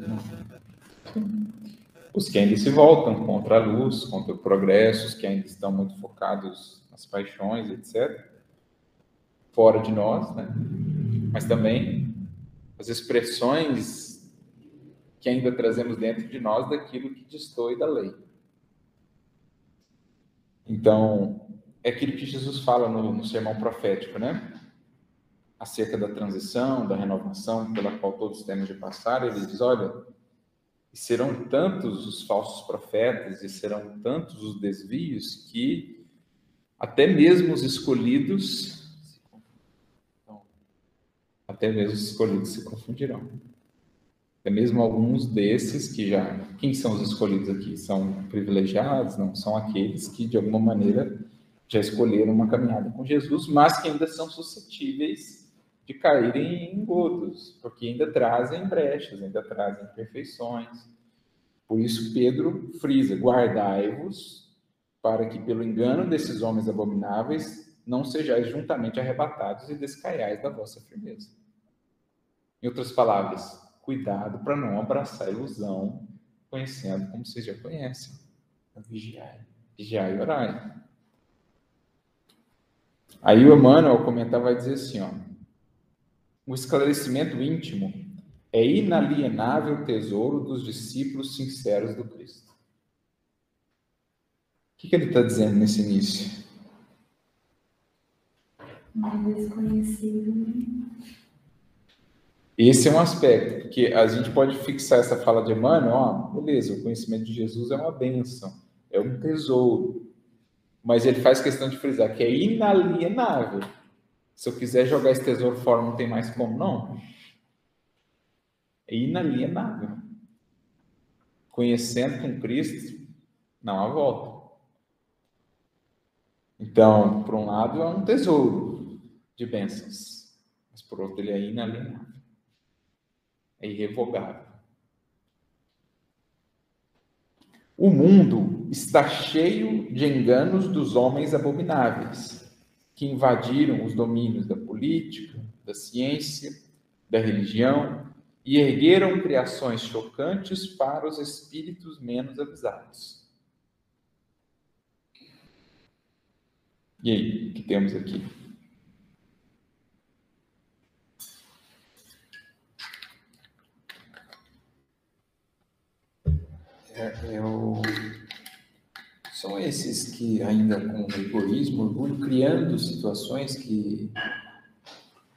Os que ainda se voltam contra a luz, contra o progresso, os que ainda estão muito focados nas paixões, etc. Fora de nós, né? Mas também as expressões que ainda trazemos dentro de nós daquilo que destoe da lei. Então, é aquilo que Jesus fala no, no sermão profético, né? acerca da transição, da renovação pela qual todos temos de passar, ele diz: olha, serão tantos os falsos profetas e serão tantos os desvios que até mesmo os escolhidos até mesmo os escolhidos se confundirão. Até mesmo alguns desses que já. Quem são os escolhidos aqui? São privilegiados? Não, são aqueles que de alguma maneira já escolheram uma caminhada com Jesus, mas que ainda são suscetíveis de caírem em engodos, porque ainda trazem brechas, ainda trazem imperfeições. Por isso, Pedro frisa: guardai-vos, para que, pelo engano desses homens abomináveis, não sejais juntamente arrebatados e descaiais da vossa firmeza. Em outras palavras, cuidado para não abraçar a ilusão, conhecendo como vocês já conhecem. Vigiai. Vigiai e orai. Aí o Emmanuel, ao comentar, vai dizer assim, ó, o esclarecimento íntimo é inalienável tesouro dos discípulos sinceros do Cristo. O que, que ele está dizendo nesse início? Desconhecido. Esse é um aspecto, porque a gente pode fixar essa fala de Emmanuel, ó, beleza, o conhecimento de Jesus é uma bênção, é um tesouro. Mas ele faz questão de frisar que é inalienável. Se eu quiser jogar esse tesouro fora, não tem mais como, não. É inalienável. Conhecendo com Cristo, não há volta. Então, por um lado, é um tesouro de bênçãos, mas por outro, ele é inalienável. É irrevogável. O mundo está cheio de enganos dos homens abomináveis que invadiram os domínios da política, da ciência, da religião e ergueram criações chocantes para os espíritos menos avisados. E aí, o que temos aqui? É, eu são esses que, ainda com egoísmo, orgulho, criando situações que,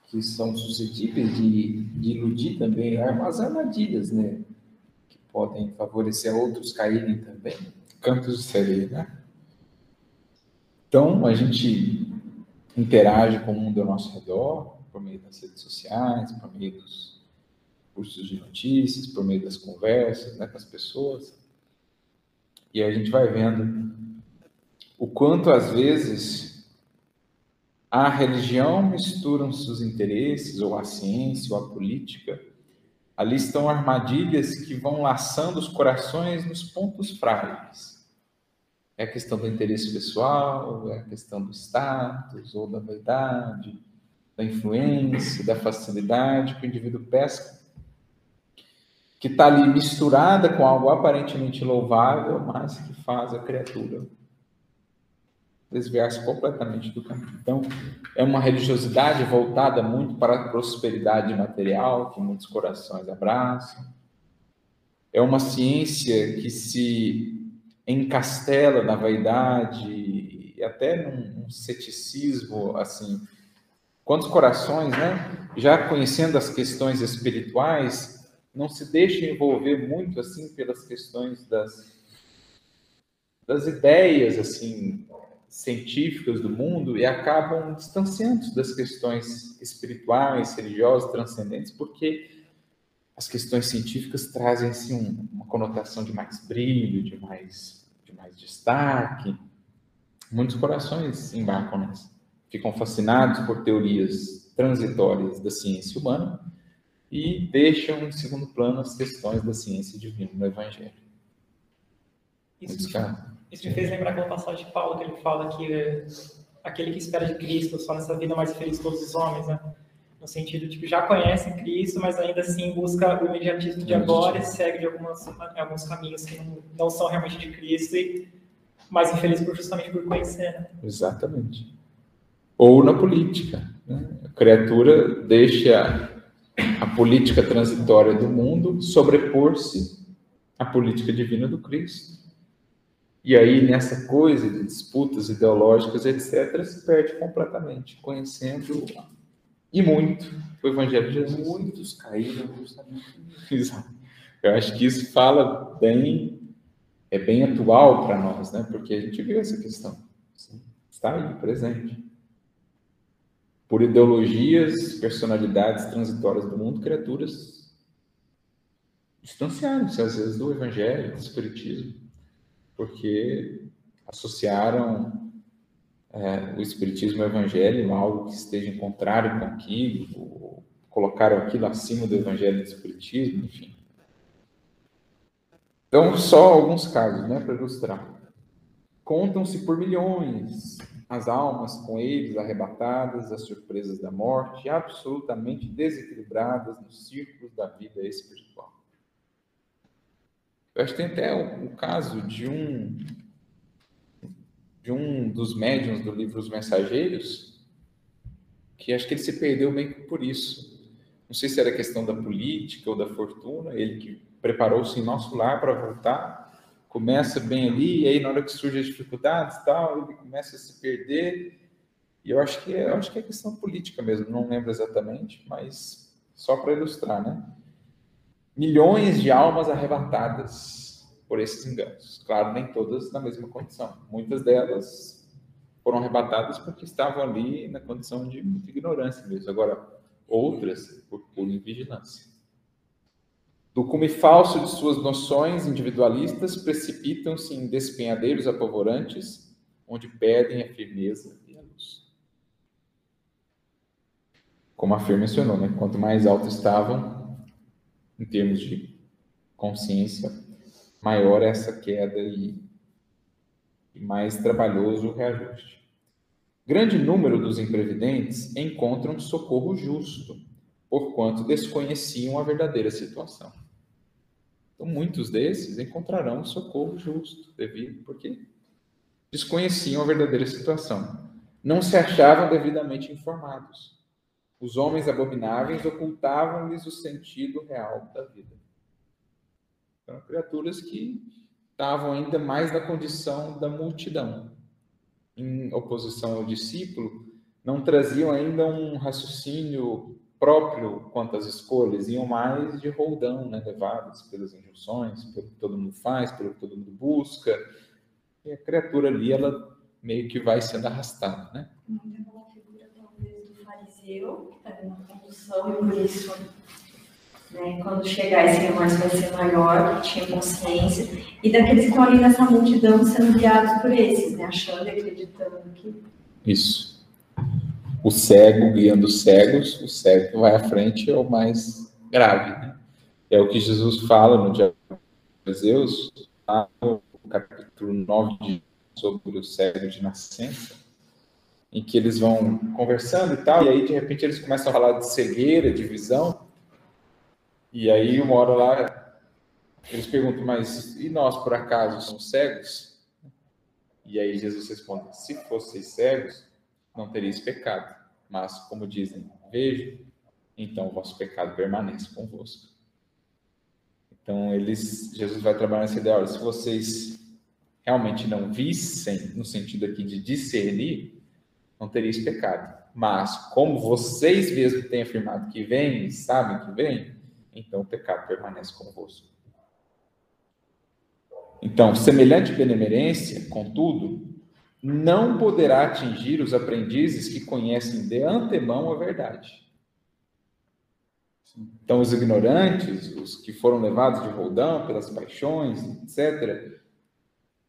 que são suscetíveis de, de iludir também, as armadilhas, né? Que podem favorecer outros caírem também. Campos de sereia, né? Então, a gente interage com o mundo ao nosso redor, por meio das redes sociais, por meio dos cursos de notícias, por meio das conversas né, com as pessoas. E a gente vai vendo o quanto às vezes a religião misturam seus interesses, ou a ciência, ou a política. Ali estão armadilhas que vão laçando os corações nos pontos frágeis. É a questão do interesse pessoal, é a questão do status, ou da vaidade, da influência, da facilidade que o indivíduo pesca que está ali misturada com algo aparentemente louvável, mas que faz a criatura desviar-se completamente do caminho. Então, é uma religiosidade voltada muito para a prosperidade material, que muitos corações abraçam. É uma ciência que se encastela na vaidade e até num, num ceticismo, assim. Quantos corações, né, já conhecendo as questões espirituais, não se deixa envolver muito assim pelas questões das das ideias assim científicas do mundo e acabam distanciando das questões espirituais, religiosas, transcendentes, porque as questões científicas trazem assim, um, uma conotação de mais brilho, de mais, de mais destaque. Muitos corações embarcam nessa. Ficam fascinados por teorias transitórias da ciência humana e deixam em segundo plano as questões da ciência divina no Evangelho. Isso, isso me fez lembrar aquela passagem de Paulo que ele fala que é, aquele que espera de Cristo só nessa vida mais feliz de todos os homens, né? no sentido de tipo, já conhece Cristo, mas ainda assim busca o imediatismo de agora e segue de algumas, alguns caminhos que não, não são realmente de Cristo e mais infeliz por, justamente por conhecer. Né? Exatamente. Ou na política. Né? A criatura deixa a política transitória do mundo sobrepor-se à política divina do Cristo. E aí, nessa coisa de disputas ideológicas, etc., se perde completamente, conhecendo e muito o Evangelho de Jesus. Muitos caíram justamente. Eu acho que isso fala bem, é bem atual para nós, né? Porque a gente viu essa questão. Está aí, presente. Por ideologias, personalidades transitórias do mundo, criaturas distanciaram-se às vezes do Evangelho, do Espiritismo, porque associaram é, o Espiritismo e o Evangelho, algo que esteja em contrário com aquilo, colocaram aquilo acima do Evangelho do Espiritismo, enfim. Então, só alguns casos, né, para ilustrar. Contam-se por milhões as almas com eles arrebatadas às surpresas da morte, absolutamente desequilibradas nos círculos da vida espiritual. Eu acho que tem até o, o caso de um de um dos médiums do livro Os Mensageiros, que acho que ele se perdeu meio que por isso. Não sei se era questão da política ou da fortuna, ele que preparou-se em nosso lar para voltar, começa bem ali, e aí na hora que surgem as dificuldades tal, ele começa a se perder. E eu acho que é, eu acho que é questão política mesmo, não lembro exatamente, mas só para ilustrar, né? Milhões de almas arrebatadas por esses enganos. Claro, nem todas na mesma condição. Muitas delas foram arrebatadas porque estavam ali na condição de muita ignorância mesmo. Agora, outras por pura invigilância. Do cume falso de suas noções individualistas, precipitam-se em despenhadeiros apavorantes, onde perdem a firmeza e a luz. Como a Fer mencionou, né? quanto mais alto estavam, em termos de consciência, maior essa queda e, e mais trabalhoso o reajuste. Grande número dos imprevidentes encontram socorro justo, porquanto desconheciam a verdadeira situação. Então, muitos desses encontrarão socorro justo, devido porque desconheciam a verdadeira situação. Não se achavam devidamente informados. Os homens abomináveis ocultavam-lhes o sentido real da vida. Eram criaturas que estavam ainda mais na condição da multidão. Em oposição ao discípulo, não traziam ainda um raciocínio próprio quanto às escolhas, iam mais de roldão, né, levados pelas injunções, pelo que todo mundo faz, pelo que todo mundo busca. E a criatura ali, ela meio que vai sendo arrastada, né? Tem uma figura, talvez, do fariseu, que está na condução e por isso né? Quando chegar esse remorso vai ser maior, tinha consciência, e daqueles que estão ali nessa multidão sendo guiados por esses, né? achando e acreditando que. Isso. O cego guiando os cegos, o cego que vai à frente é o mais grave. Né? É o que Jesus fala no Diário de Zeus, no capítulo 9 de, sobre o cego de nascença, em que eles vão conversando e tal, e aí de repente eles começam a falar de cegueira, de visão, e aí, uma hora lá, eles perguntam, mas e nós, por acaso, somos cegos? E aí Jesus responde: se fosseis cegos, não teríeis pecado. Mas, como dizem, vejo, então o vosso pecado permanece convosco. Então, eles, Jesus vai trabalhar nessa ideia: olha, se vocês realmente não vissem, no sentido aqui de discernir, não teríeis pecado. Mas, como vocês mesmos têm afirmado que vem, sabem que vem, então o pecado permanece convosco. Então, semelhante benemerência, contudo, não poderá atingir os aprendizes que conhecem de antemão a verdade. Então, os ignorantes, os que foram levados de roldão pelas paixões, etc.,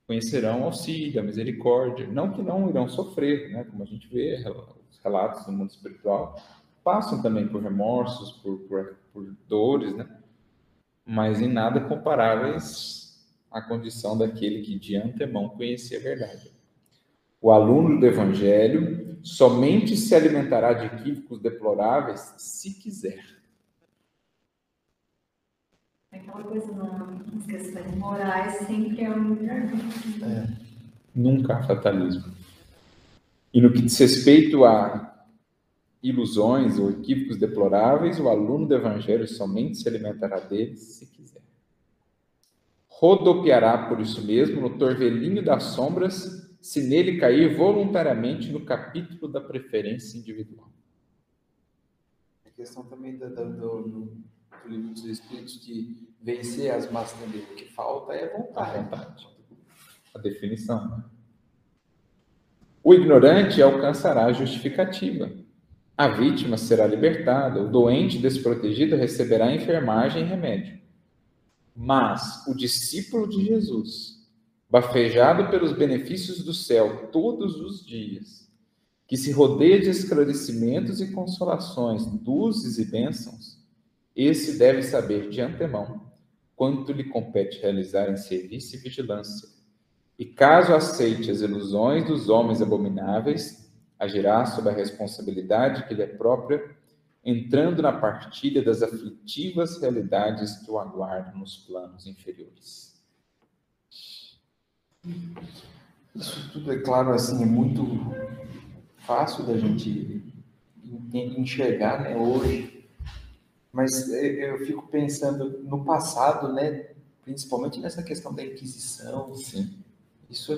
conhecerão auxílio, a misericórdia. Não que não irão sofrer, né? como a gente vê, os relatos do mundo espiritual passam também por remorsos, por, por, por dores, né? mas em nada comparáveis à condição daquele que de antemão conhecia a verdade. O aluno do Evangelho somente se alimentará de equívocos deploráveis se quiser. Aquela coisa nas questões morais sempre é um é. Nunca há fatalismo. E no que diz respeito a ilusões ou equívocos deploráveis, o aluno do Evangelho somente se alimentará deles se quiser. Rodopiará por isso mesmo no torvelinho das sombras, se nele cair voluntariamente no capítulo da preferência individual. A questão também do, do, do, livro dos Espíritos de vencer as más tendências. O que falta é vontade. A vontade. A definição. Né? O ignorante alcançará a justificativa a vítima será libertada, o doente desprotegido receberá enfermagem e remédio. Mas o discípulo de Jesus, bafejado pelos benefícios do céu todos os dias, que se rodeia de esclarecimentos e consolações, luzes e bênçãos, esse deve saber de antemão quanto lhe compete realizar em serviço e vigilância. E caso aceite as ilusões dos homens abomináveis, agirá sob a responsabilidade que lhe é própria, entrando na partilha das aflitivas realidades que o aguardam nos planos inferiores. Isso tudo, é claro, assim, é muito fácil da gente enxergar né, hoje, mas eu fico pensando no passado, né, principalmente nessa questão da Inquisição. Sim. Isso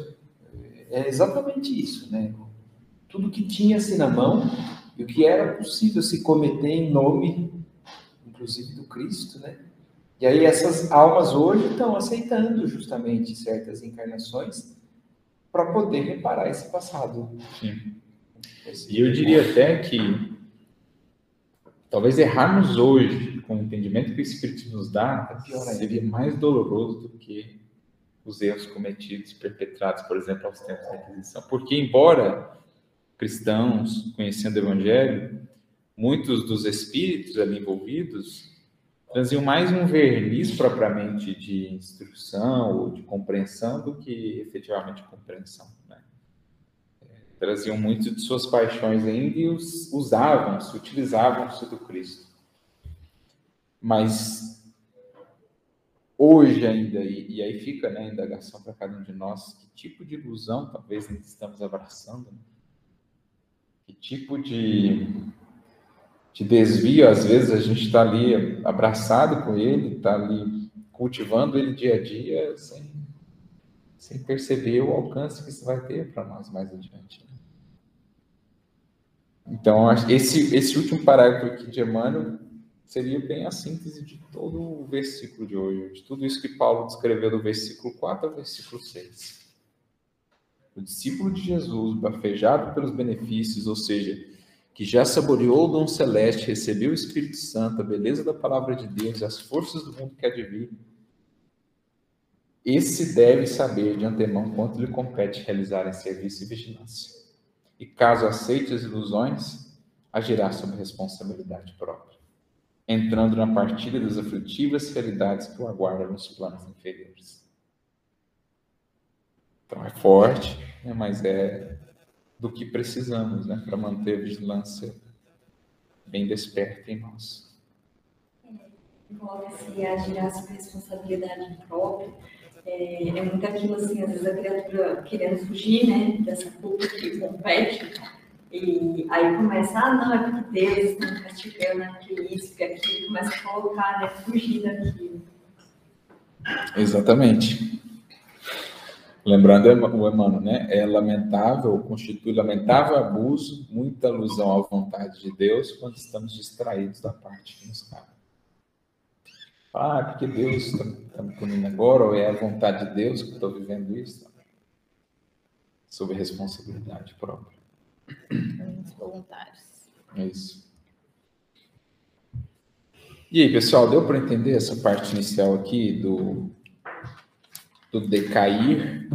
é, é exatamente isso, né? tudo que tinha-se na mão e o que era possível se cometer em nome, inclusive do Cristo, né? E aí essas almas hoje estão aceitando justamente certas encarnações para poder reparar esse passado. Sim. E eu diria até que talvez errarmos hoje com o entendimento que o Espírito nos dá seria mais doloroso do que os erros cometidos, perpetrados, por exemplo, aos tempos da Inquisição. Porque, embora cristãos, conhecendo o Evangelho, muitos dos espíritos ali envolvidos traziam mais um verniz propriamente de instrução ou de compreensão do que efetivamente compreensão. Né? Traziam muito de suas paixões ainda e usavam-se, utilizavam-se do Cristo. Mas hoje ainda, e, e aí fica né, a indagação para cada um de nós, que tipo de ilusão talvez estamos abraçando, né? que tipo de, de desvio, às vezes, a gente está ali abraçado com ele, está ali cultivando ele dia a dia, sem, sem perceber o alcance que isso vai ter para nós mais adiante. Né? Então, esse, esse último parágrafo aqui de Emmanuel seria bem a síntese de todo o versículo de hoje, de tudo isso que Paulo descreveu do versículo 4 ao versículo 6 o discípulo de Jesus, bafejado pelos benefícios, ou seja, que já saboreou o dom celeste, recebeu o Espírito Santo, a beleza da palavra de Deus e as forças do mundo que há de vir, esse deve saber de antemão quanto lhe compete realizar em serviço e vigilância. E caso aceite as ilusões, agirá sob responsabilidade própria, entrando na partilha das aflitivas realidades que o aguardam nos planos inferiores. Então é forte, né, mas é do que precisamos né, para manter a vigilância bem desperta em nós. Coloca-se a girar sob responsabilidade própria. É, é muito aquilo assim, às vezes a criatura querendo fugir né, dessa culpa que compete. E aí começa, ah, não, é porque Deus está me castigando aqui, isso, que aquilo, começa a colocar, né, fugir daquilo. Exatamente. Lembrando o Emmanuel, né? É lamentável, constitui lamentável abuso, muita alusão à vontade de Deus quando estamos distraídos da parte que nos cabe. Ah, porque Deus está tá me punindo agora, ou é a vontade de Deus que eu estou vivendo isso? Sob responsabilidade própria. Voluntários. É isso. E aí, pessoal, deu para entender essa parte inicial aqui do, do decair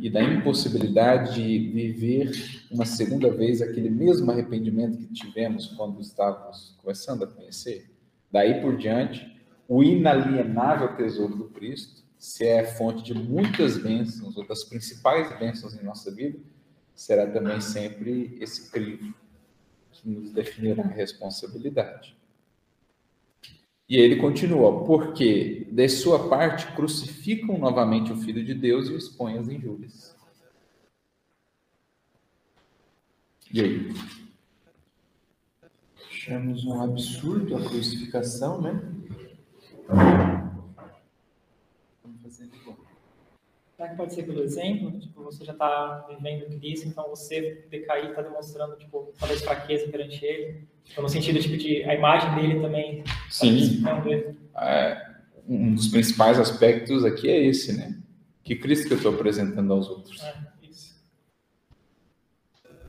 e da impossibilidade de viver uma segunda vez aquele mesmo arrependimento que tivemos quando estávamos começando a conhecer? Daí por diante, o inalienável tesouro do Cristo, se é fonte de muitas bênçãos, ou das principais bênçãos em nossa vida, será também sempre esse crivo que nos definirá a responsabilidade. E ele continua, porque de sua parte crucificam novamente o Filho de Deus e o expõem às injúrias. E aí? Achamos um absurdo a crucificação, né? Vamos fazer de bom. Será que pode ser pelo exemplo? Tipo, você já está vivendo Cristo, então você decair está demonstrando, tipo, talvez fraqueza perante Ele. Tipo, no sentido, tipo, de a imagem dele também. Sim. É, um dos principais aspectos aqui é esse, né? Que Cristo que eu estou apresentando aos outros. É.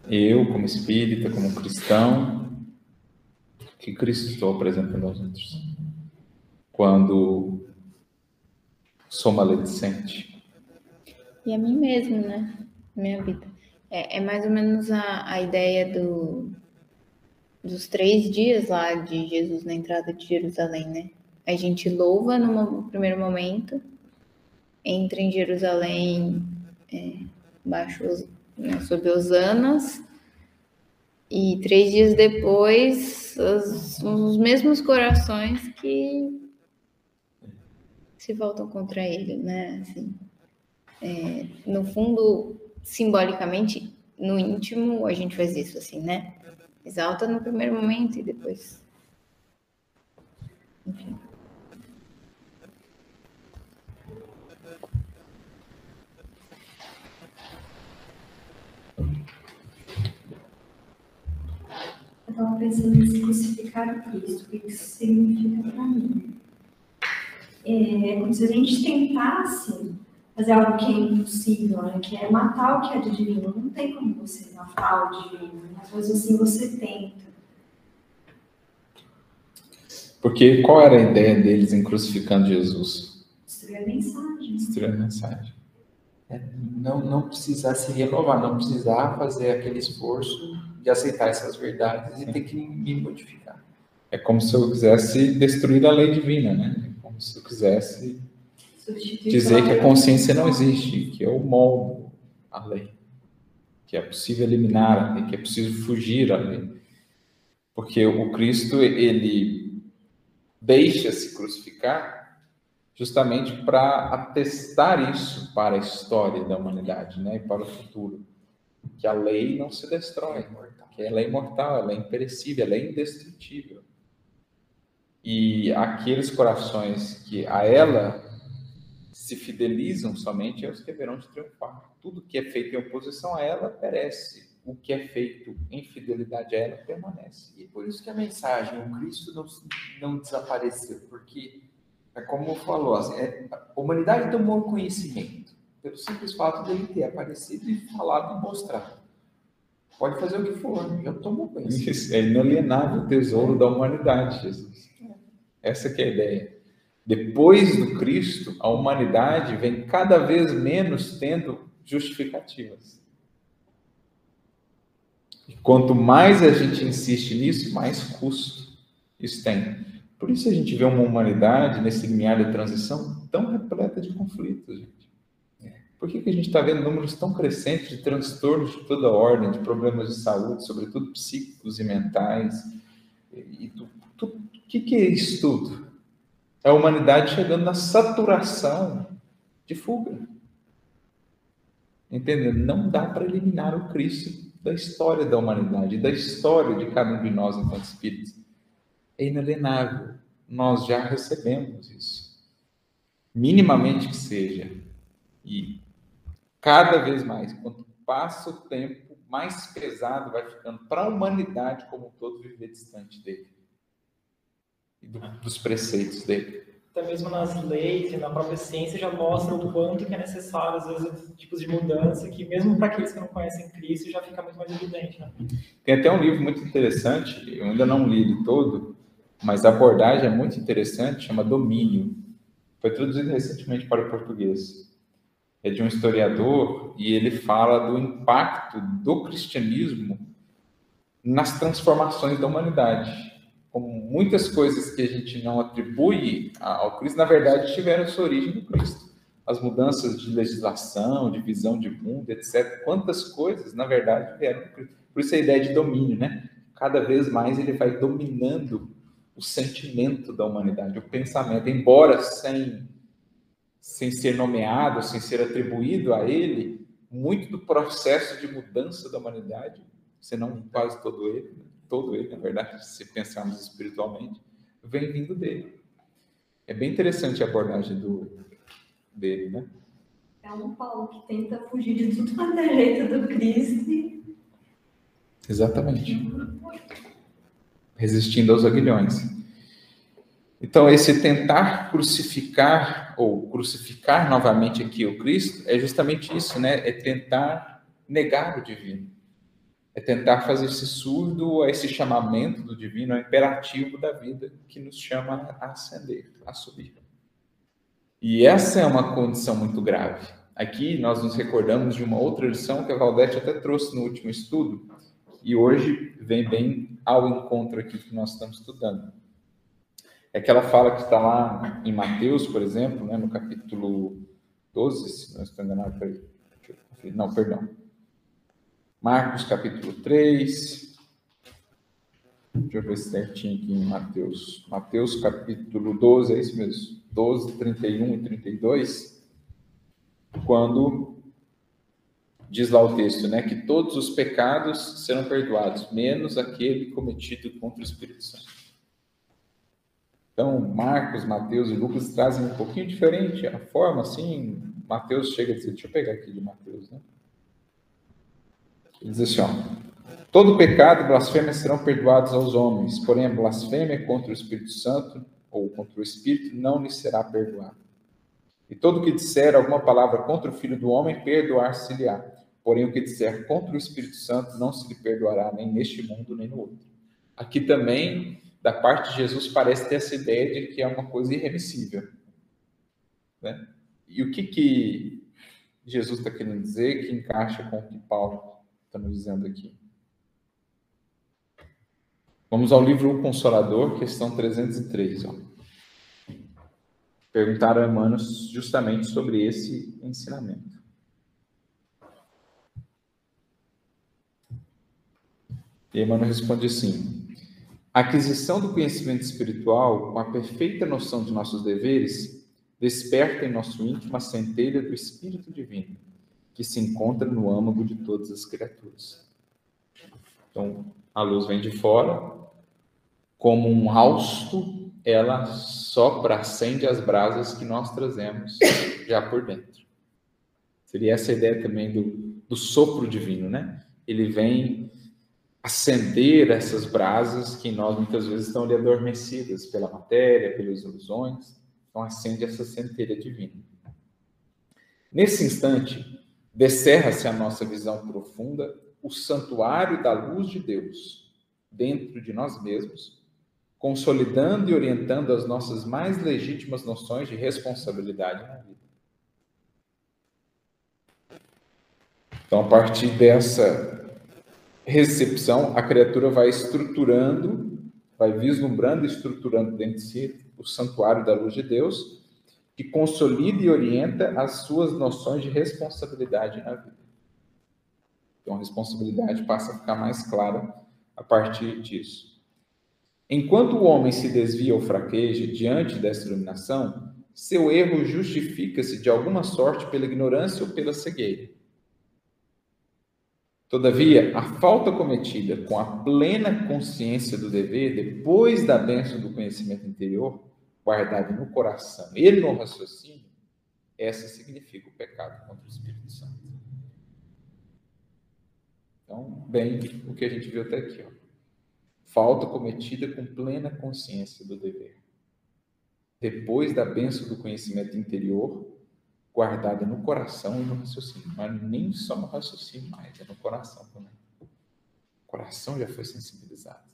Eu, como espírita, como cristão, que Cristo estou apresentando aos outros. Quando sou maledicente, e a mim mesmo, né? Minha vida. É, é mais ou menos a, a ideia do, dos três dias lá de Jesus na entrada de Jerusalém, né? A gente louva no primeiro momento, entra em Jerusalém é, baixo, né, sob Osanas, e três dias depois, os, os mesmos corações que se voltam contra ele, né? Assim, é, no fundo, simbolicamente, no íntimo, a gente faz isso assim, né? Exalta no primeiro momento e depois. Enfim. Eu estava pensando em crucificar Cristo, o que isso significa para mim. É como se a gente tentasse fazer algo que é impossível, né? que é matar o que é divino. Não tem como você matar o divino, mas vezes assim você tenta. Porque qual era a ideia deles em crucificando Jesus? Destruir a mensagem. Destruir a mensagem. É, não, não precisar se renovar, não precisar fazer aquele esforço de aceitar essas verdades e ter que me modificar. É como se eu quisesse destruir a lei divina, né? É como se eu quisesse dizer que a consciência não existe, que eu moldo a lei, que é possível eliminar a lei, que é possível fugir à lei. Porque o Cristo, ele deixa se crucificar justamente para atestar isso para a história da humanidade, né, e para o futuro. Que a lei não se destrói, que ela é imortal, ela é imperecível, ela é indestrutível. E aqueles corações que a ela se fidelizam somente aos que haverão de triunfar. Tudo que é feito em oposição a ela perece. O que é feito em fidelidade a ela permanece. E por isso que a mensagem, o Cristo não, não desapareceu, porque é como falou, assim, é, a humanidade tomou conhecimento pelo simples fato dele ter aparecido e falado e mostrado. Pode fazer o que for, já tomou conhecimento. Isso, é inalienável o tesouro da humanidade, Jesus. Essa que é a ideia. Depois do Cristo, a humanidade vem cada vez menos tendo justificativas. E quanto mais a gente insiste nisso, mais custo isso tem. Por isso a gente vê uma humanidade nesse limiar de transição tão repleta de conflitos, gente. Por que, que a gente está vendo números tão crescentes de transtornos de toda ordem, de problemas de saúde, sobretudo psíquicos e mentais? E o que, que é isso tudo? É a humanidade chegando na saturação de fuga. Entendeu? Não dá para eliminar o Cristo da história da humanidade, da história de cada um de nós enquanto espíritos. É inalienável. Nós já recebemos isso. Minimamente que seja. E cada vez mais, quanto passa o tempo, mais pesado vai ficando para a humanidade como um todo viver distante dele do, dos preceitos dele. Até mesmo nas leis e na própria ciência já mostra o quanto que é necessário, às vezes, tipos de mudança, que mesmo para aqueles que não conhecem Cristo já fica muito mais evidente. Né? Tem até um livro muito interessante, eu ainda não li ele todo, mas a abordagem é muito interessante, chama domínio. Foi traduzido recentemente para o português. É de um historiador e ele fala do impacto do cristianismo nas transformações da humanidade. Como muitas coisas que a gente não atribui ao Cristo, na verdade, tiveram sua origem no Cristo. As mudanças de legislação, de visão de mundo, etc. Quantas coisas, na verdade, vieram do Cristo. Por isso a ideia de domínio, né? Cada vez mais ele vai dominando o sentimento da humanidade, o pensamento, embora sem, sem ser nomeado, sem ser atribuído a ele, muito do processo de mudança da humanidade, se não quase todo ele, todo ele, na verdade, se pensarmos espiritualmente, vem vindo dele. É bem interessante a abordagem do, dele, né? É um Paulo que tenta fugir de tudo quanto é jeito do Cristo. Exatamente. Resistindo aos aguilhões. Então, esse tentar crucificar ou crucificar novamente aqui o Cristo é justamente isso, né? É tentar negar o divino é tentar fazer-se surdo a esse chamamento do divino, ao imperativo da vida que nos chama a ascender, a subir. E essa é uma condição muito grave. Aqui nós nos recordamos de uma outra lição que a Valdete até trouxe no último estudo, e hoje vem bem ao encontro aqui que nós estamos estudando. É aquela fala que está lá em Mateus, por exemplo, né, no capítulo 12, se não estou enganado. Não, perdão. Marcos capítulo 3. Deixa eu ver certinho aqui em Mateus. Mateus capítulo 12, é isso mesmo? 12, 31 e 32. Quando diz lá o texto, né, que todos os pecados serão perdoados, menos aquele cometido contra o Espírito Santo. Então, Marcos, Mateus e Lucas trazem um pouquinho diferente a forma, assim, Mateus chega a dizer, deixa eu pegar aqui de Mateus, né? Ele diz assim: ó, todo pecado e blasfêmia serão perdoados aos homens, porém a blasfêmia contra o Espírito Santo ou contra o Espírito não lhe será perdoada. E todo que disser alguma palavra contra o Filho do Homem, perdoar-se-lhe-á. Porém, o que disser contra o Espírito Santo não se lhe perdoará nem neste mundo nem no outro. Aqui também, da parte de Jesus, parece ter essa ideia de que é uma coisa irremissível. Né? E o que, que Jesus está querendo dizer que encaixa com o que Paulo estamos dizendo aqui. Vamos ao livro O Consolador, questão 303. Ó. Perguntaram a Emmanuel justamente sobre esse ensinamento. E Emmanuel responde assim: A aquisição do conhecimento espiritual, com a perfeita noção de nossos deveres, desperta em nosso íntimo a centelha do Espírito Divino que se encontra no âmago de todas as criaturas. Então, a luz vem de fora, como um hausto, ela sopra, acende as brasas que nós trazemos já por dentro. Seria essa ideia também do, do sopro divino, né? Ele vem acender essas brasas que nós muitas vezes estão ali adormecidas pela matéria, pelas ilusões. Então, acende essa centelha divina. Nesse instante, Descerra-se a nossa visão profunda, o santuário da luz de Deus dentro de nós mesmos, consolidando e orientando as nossas mais legítimas noções de responsabilidade na vida. Então, a partir dessa recepção, a criatura vai estruturando, vai vislumbrando e estruturando dentro de si o santuário da luz de Deus, que consolida e orienta as suas noções de responsabilidade na vida. Então, a responsabilidade passa a ficar mais clara a partir disso. Enquanto o homem se desvia ou fraqueja diante dessa iluminação, seu erro justifica-se de alguma sorte pela ignorância ou pela cegueira. Todavia, a falta cometida com a plena consciência do dever, depois da bênção do conhecimento interior, guardado no coração e no raciocínio, essa significa o pecado contra o Espírito Santo. Então, bem o que a gente viu até aqui. Ó. Falta cometida com plena consciência do dever. Depois da benção do conhecimento interior, guardada no coração e no raciocínio. Mas nem só no raciocínio mais, é no coração também. O coração já foi sensibilizado.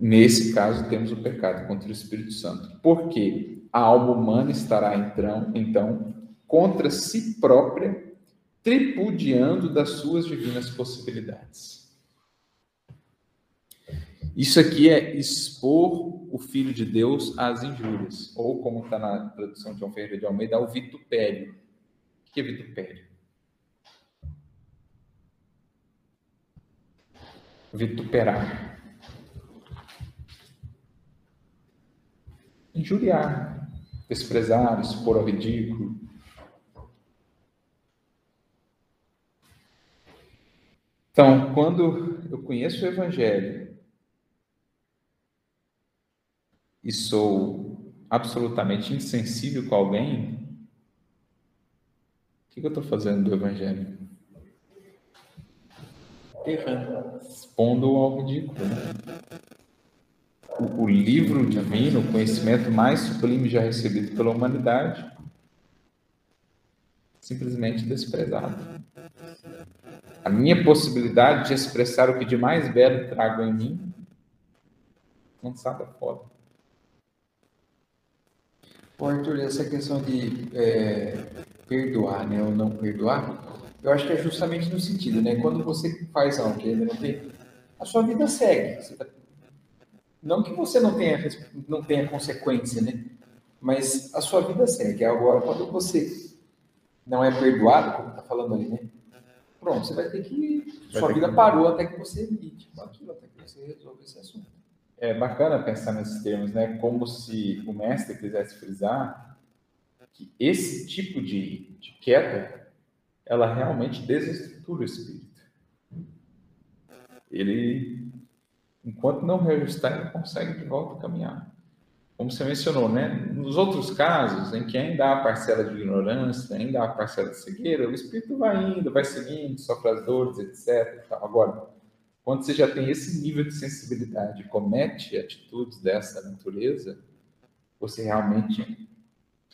Nesse caso, temos o pecado contra o Espírito Santo. Porque a alma humana estará então, então contra si própria, tripudiando das suas divinas possibilidades. Isso aqui é expor o Filho de Deus às injúrias, ou como está na tradução de João Ferreira de Almeida, ao vitupério. O que é vitupério? Vituperar. Injuriar, desprezar, expor ao ridículo. Então, quando eu conheço o Evangelho e sou absolutamente insensível com alguém, o que eu estou fazendo do Evangelho? Errando. Expondo ao ridículo. Né? O, livro divino, o conhecimento mais sublime já recebido pela humanidade, simplesmente desprezado. A minha possibilidade de expressar o que de mais belo trago em mim, lançada fora. Bom, Arthur, essa questão de é, perdoar, né, ou não perdoar, eu acho que é justamente no sentido, né, quando você faz algo que ainda não tem, a sua vida segue, você está não que você não tenha, não tenha consequência, né? Mas a sua vida segue. Agora, quando você não é perdoado, como está falando ali, né? Pronto, você vai ter que. Vai sua ter vida que... parou até que você evite aquilo, até que você resolva esse assunto. É bacana pensar nesses termos, né? Como se o mestre quisesse frisar que esse tipo de, de queda, ela realmente desestrutura o espírito. Ele Enquanto não reajustar, ele consegue de volta caminhar. Como você mencionou, né? Nos outros casos, em que ainda há parcela de ignorância, ainda há parcela de cegueira, o espírito vai indo, vai seguindo, sofre as dores, etc. Agora, quando você já tem esse nível de sensibilidade, comete atitudes dessa natureza, você realmente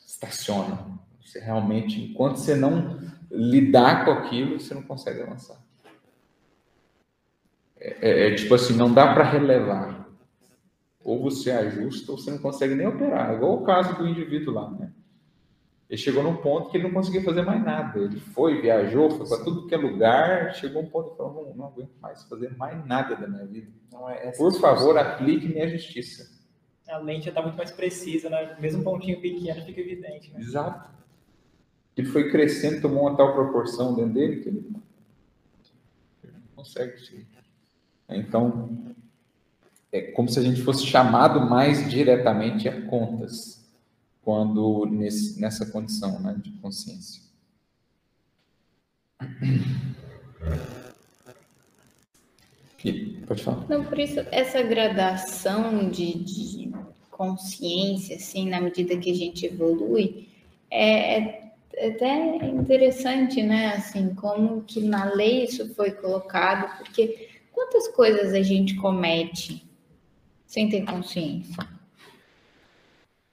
estaciona. Você realmente, enquanto você não lidar com aquilo, você não consegue avançar. É, é, é tipo assim, não dá para relevar. Ou você ajusta ou você não consegue nem operar. Igual o caso do indivíduo lá, né? Ele chegou num ponto que ele não conseguia fazer mais nada. Ele foi, viajou, foi para tudo que é lugar, chegou um ponto e falou: não, não aguento mais fazer mais nada da minha vida. É Por favor, aplique minha justiça. A lente já está muito mais precisa, né? Mesmo um pontinho pequeno fica evidente. Né? Exato. Ele foi crescendo, tomou uma tal proporção dentro dele que ele não consegue seguir. Então, é como se a gente fosse chamado mais diretamente a contas quando nesse, nessa condição né, de consciência. pode falar. Não, por isso, essa gradação de, de consciência, assim, na medida que a gente evolui, é, é, é até interessante, né? Assim, como que na lei isso foi colocado, porque Quantas coisas a gente comete sem ter consciência?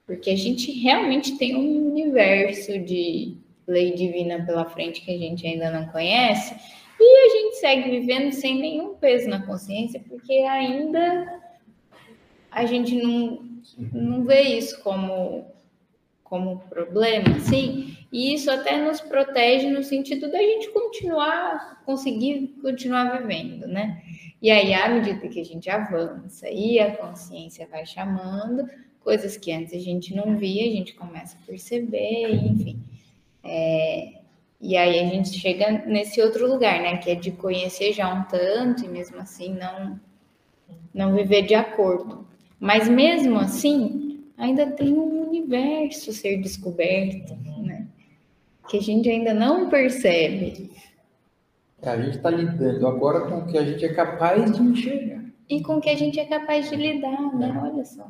Porque a gente realmente tem um universo de lei divina pela frente que a gente ainda não conhece e a gente segue vivendo sem nenhum peso na consciência porque ainda a gente não, não vê isso como como problema, sim, e isso até nos protege no sentido da gente continuar, conseguir continuar vivendo, né? E aí, à medida que a gente avança e a consciência vai chamando, coisas que antes a gente não via, a gente começa a perceber, enfim. É, e aí a gente chega nesse outro lugar, né? Que é de conhecer já um tanto e mesmo assim não, não viver de acordo. Mas mesmo assim, ainda tem um universo a ser descoberto? Que a gente ainda não percebe. É, a gente está lidando agora com o que a gente é capaz de enxergar. E com o que a gente é capaz de lidar, né? Olha só.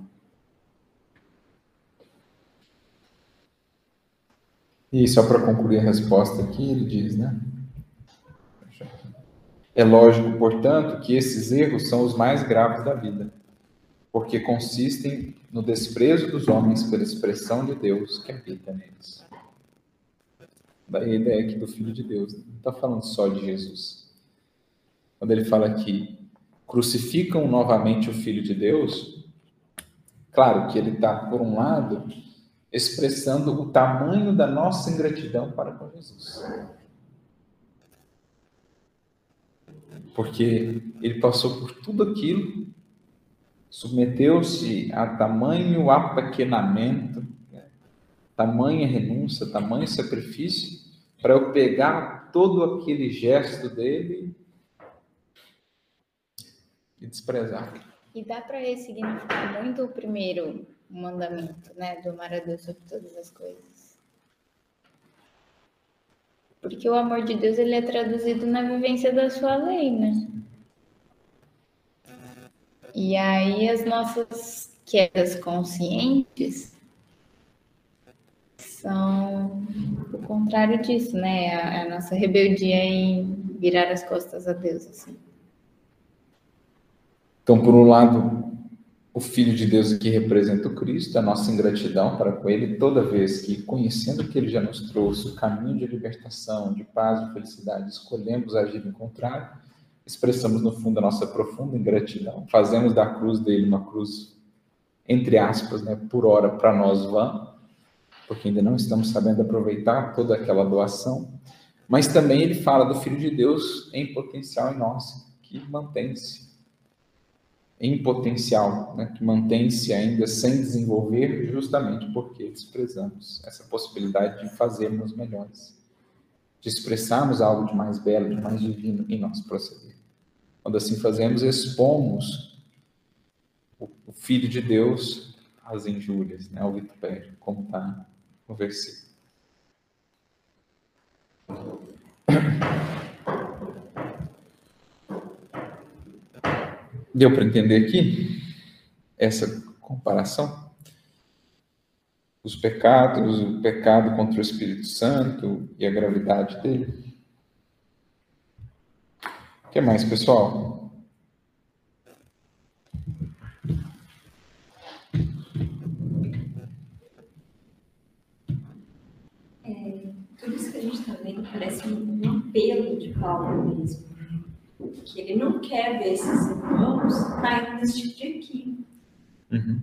E só para concluir a resposta aqui, ele diz, né? É lógico, portanto, que esses erros são os mais graves da vida, porque consistem no desprezo dos homens pela expressão de Deus que habita neles da ideia aqui do Filho de Deus. Não está falando só de Jesus. Quando ele fala aqui, crucificam novamente o Filho de Deus, claro que ele está, por um lado, expressando o tamanho da nossa ingratidão para com Jesus. Porque ele passou por tudo aquilo, submeteu-se a tamanho apequenamento, né? tamanha renúncia, tamanho sacrifício, para eu pegar todo aquele gesto dele e desprezar. E dá para ressignificar muito o primeiro mandamento, né, do amar a Deus sobre todas as coisas. Porque o amor de Deus ele é traduzido na vivência da sua lei, né? E aí as nossas quedas conscientes são o contrário disso, né? A, a nossa rebeldia em virar as costas a Deus, assim. Então, por um lado, o Filho de Deus aqui representa o Cristo, a nossa ingratidão para com Ele, toda vez que, conhecendo que Ele já nos trouxe o caminho de libertação, de paz e felicidade, escolhemos agir em contrário, expressamos no fundo a nossa profunda ingratidão, fazemos da cruz dele uma cruz, entre aspas, né, por hora para nós vã, porque ainda não estamos sabendo aproveitar toda aquela doação, mas também ele fala do Filho de Deus em potencial em nós, que mantém-se em potencial, né, que mantém-se ainda sem desenvolver, justamente porque desprezamos essa possibilidade de fazermos melhores, de expressarmos algo de mais belo, de mais divino em nosso proceder. Quando assim fazemos, expomos o, Filho de Deus às injúrias, né, ao vitupério, como está no versículo. Deu para entender aqui essa comparação? Os pecados, o pecado contra o Espírito Santo e a gravidade dele. O que mais, pessoal? É, tudo isso que a gente está vendo parece um apelo de Paulo mesmo que ele não quer ver esses irmãos caindo nesse tipo de equívoco. Uhum.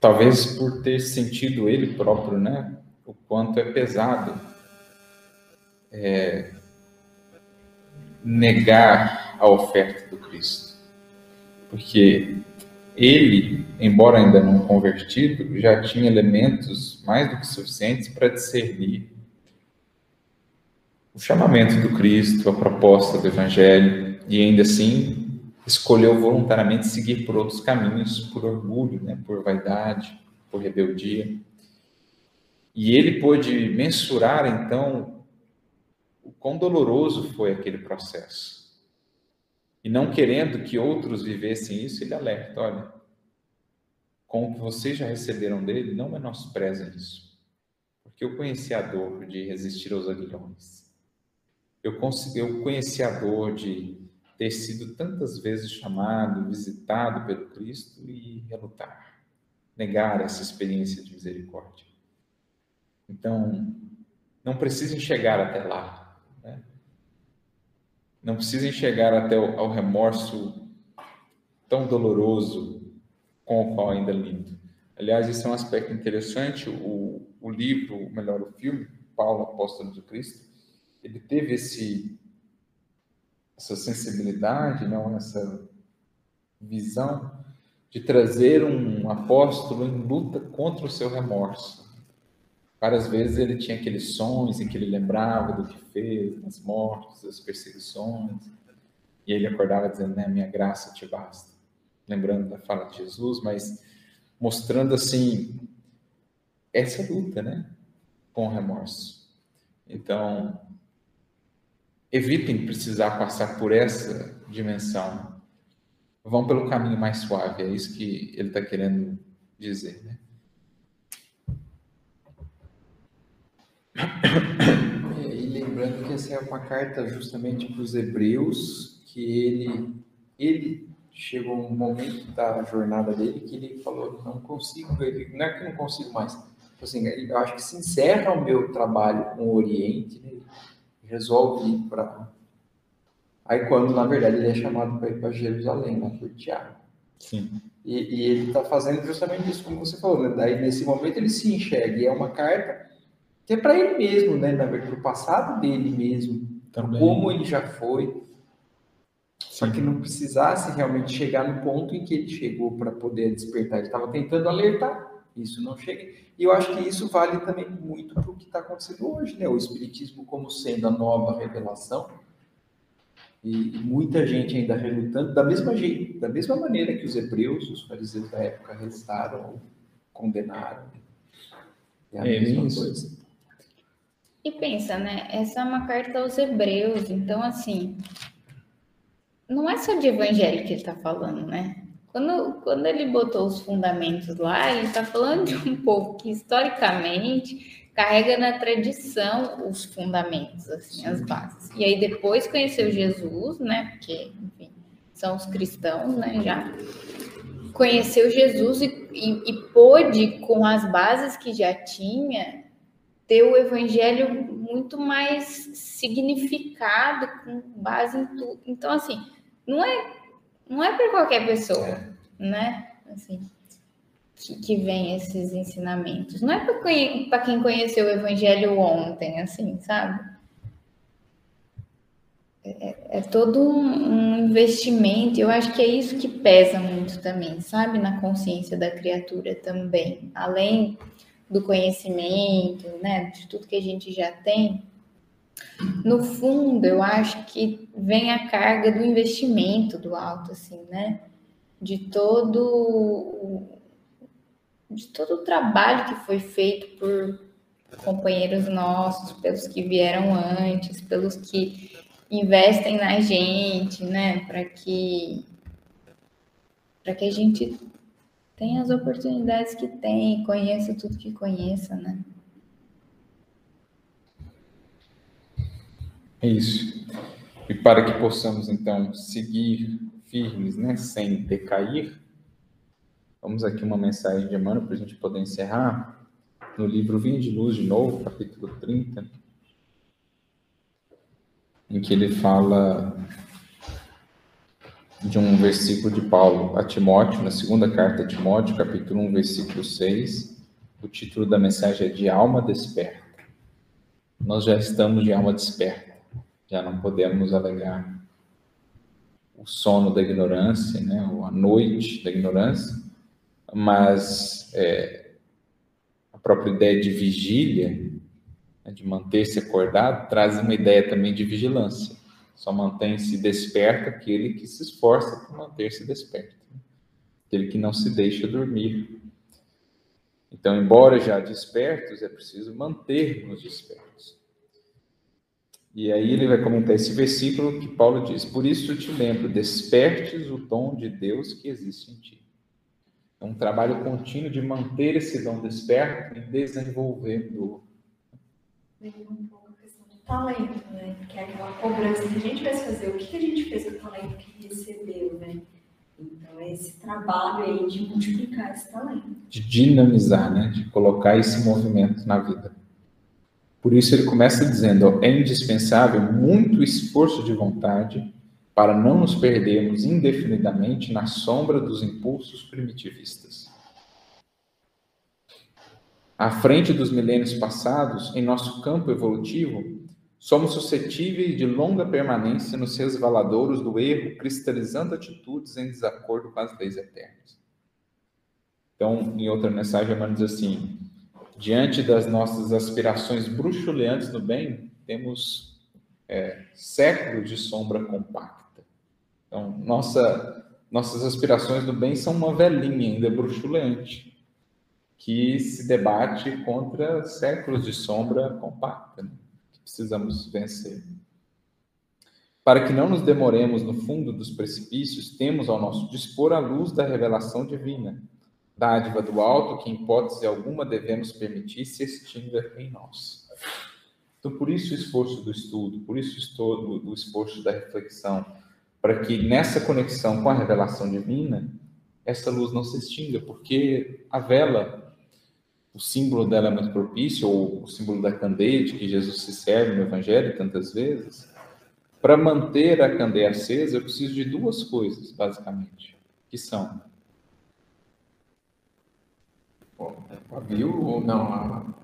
Talvez por ter sentido ele próprio, né? O quanto é pesado é, negar a oferta do Cristo. Porque ele, embora ainda não convertido, já tinha elementos mais do que suficientes para discernir o chamamento do Cristo, a proposta do Evangelho, e ainda assim escolheu voluntariamente seguir por outros caminhos, por orgulho, né, por vaidade, por rebeldia. E ele pôde mensurar, então, o quão doloroso foi aquele processo. E não querendo que outros vivessem isso, ele alerta: olha, com o que vocês já receberam dele, não menosprezem isso. Porque eu conheci a dor de resistir aos aguilhões eu, eu conheci a dor de ter sido tantas vezes chamado, visitado pelo Cristo e relutar, negar essa experiência de misericórdia. Então, não precisem chegar até lá. Não precisem chegar até ao remorso tão doloroso com o qual ainda lido. Aliás, isso é um aspecto interessante. O, o livro, melhor, o filme, Paulo, Apóstolo de Cristo, ele teve esse, essa sensibilidade, não, essa visão de trazer um apóstolo em luta contra o seu remorso. Várias vezes ele tinha aqueles sonhos em que ele lembrava do que fez, das mortes, das perseguições, e ele acordava dizendo, né, minha graça te basta. Lembrando da fala de Jesus, mas mostrando assim essa luta, né, com remorso. Então, evitem precisar passar por essa dimensão. Vão pelo caminho mais suave, é isso que ele está querendo dizer. Né? E lembrando que essa é uma carta justamente para os hebreus, que ele, ele chegou um momento da jornada dele que ele falou, não consigo, não é que não consigo mais, tipo assim, eu acho que se encerra o meu trabalho com o Oriente, né? resolve ir para Aí quando, na verdade, ele é chamado para ir para Jerusalém, né, por Tiago. Sim. E, e ele está fazendo justamente isso, como você falou, né? Daí, nesse momento, ele se enxerga. E é uma carta que é para ele mesmo, né? Na verdade, para o passado dele mesmo. Também. Como ele já foi. Para que não precisasse realmente chegar no ponto em que ele chegou para poder despertar. Ele estava tentando alertar. Isso não chega. E eu acho que isso vale também muito para o que está acontecendo hoje, né? O Espiritismo como sendo a nova revelação e, muita gente ainda relutando, da mesma, jeito, da mesma maneira que os hebreus, os fariseus da época, relutaram, condenaram. É a é mesma isso. coisa. E pensa, né? Essa é uma carta aos hebreus, então, assim, não é só de evangelho que ele está falando, né? Quando, quando ele botou os fundamentos lá, ele está falando de um povo que historicamente carrega na tradição os fundamentos, assim, as bases. E aí depois conheceu Jesus, né? Porque, enfim, são os cristãos, né? Já conheceu Jesus e, e, e pôde, com as bases que já tinha, ter o evangelho muito mais significado, com base em tudo. Então, assim, não é, não é para qualquer pessoa, é. né? Assim, que, que vem esses ensinamentos. Não é para quem conheceu o Evangelho ontem, assim, sabe? É, é, é todo um, um, investimento. Eu acho que é isso que pesa muito também, sabe, na consciência da criatura também. Além do conhecimento, né, de tudo que a gente já tem. No fundo, eu acho que vem a carga do investimento do alto, assim, né? De todo de todo o trabalho que foi feito por companheiros nossos, pelos que vieram antes, pelos que investem na gente, né, para que para que a gente tenha as oportunidades que tem, conheça tudo que conheça, né? É isso. E para que possamos então seguir firmes, né, sem decair, Vamos aqui uma mensagem de Emmanuel para a gente poder encerrar. No livro Vinho de Luz, de novo, capítulo 30, em que ele fala de um versículo de Paulo a Timóteo, na segunda carta a Timóteo, capítulo 1, versículo 6. O título da mensagem é De Alma Desperta. Nós já estamos de alma desperta, já não podemos alegar o sono da ignorância, né, ou a noite da ignorância, mas é, a própria ideia de vigília, né, de manter-se acordado, traz uma ideia também de vigilância. Só mantém-se desperto aquele que se esforça por manter-se desperto, aquele que não se deixa dormir. Então, embora já despertos, é preciso manter-nos despertos. E aí ele vai comentar esse versículo que Paulo diz: Por isso te lembro, despertes o dom de Deus que existe em ti. É um trabalho contínuo de manter esse dom desperto e desenvolvendo. Vem talento, né? Que é aquela cobrança que a gente vai fazer, o que a gente fez com o talento que recebeu, né? Então, é esse trabalho aí de multiplicar esse talento. De dinamizar, né? De colocar esse movimento na vida. Por isso ele começa dizendo: é indispensável muito esforço de vontade para não nos perdermos indefinidamente na sombra dos impulsos primitivistas. À frente dos milênios passados, em nosso campo evolutivo, somos suscetíveis de longa permanência nos resvaladouros do erro, cristalizando atitudes em desacordo com as leis eternas. Então, em outra mensagem, Emmanuel diz assim: diante das nossas aspirações bruxuleantes no bem, temos é, séculos de sombra compacta. Então, nossa, nossas aspirações do bem são uma velhinha ainda bruxulante, que se debate contra séculos de sombra compacta, né? Precisamos vencer. Para que não nos demoremos no fundo dos precipícios, temos ao nosso dispor a luz da revelação divina, dádiva do alto que, em hipótese alguma, devemos permitir se extinga em nós. Então, por isso o esforço do estudo, por isso o esforço da reflexão, para que nessa conexão com a revelação divina, essa luz não se extinga, porque a vela, o símbolo dela é muito propício, ou o símbolo da candeia, de que Jesus se serve no Evangelho tantas vezes, Para manter a candeia acesa, eu preciso de duas coisas, basicamente, que são pavio ou não?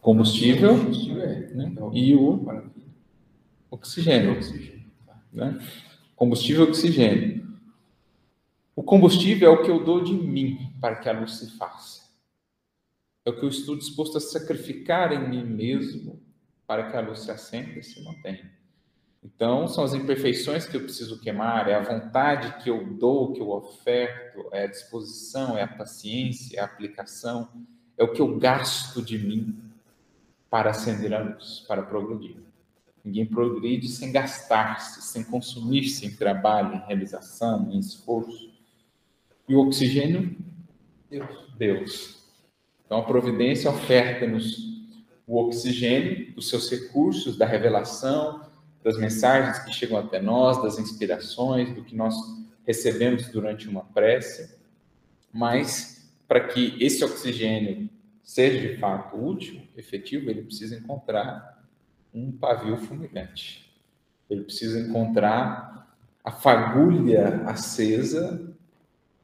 Combustível, combustível é, né? e o oxigênio. Né? Combustível e oxigênio. O combustível é o que eu dou de mim para que a luz se faça. É o que eu estou disposto a sacrificar em mim mesmo para que a luz se assente e se mantenha. Então, são as imperfeições que eu preciso queimar, é a vontade que eu dou, que eu oferto, é a disposição, é a paciência, é a aplicação, é o que eu gasto de mim para acender a luz, para progredir. Ninguém progride sem gastar-se, sem consumir-se em trabalho, em realização, em esforço. E o oxigênio? Deus. Deus. Então a providência oferta-nos o oxigênio dos seus recursos, da revelação, das mensagens que chegam até nós, das inspirações, do que nós recebemos durante uma prece, mas para que esse oxigênio seja de fato útil, efetivo, ele precisa encontrar um pavio fumegante. Ele precisa encontrar a fagulha acesa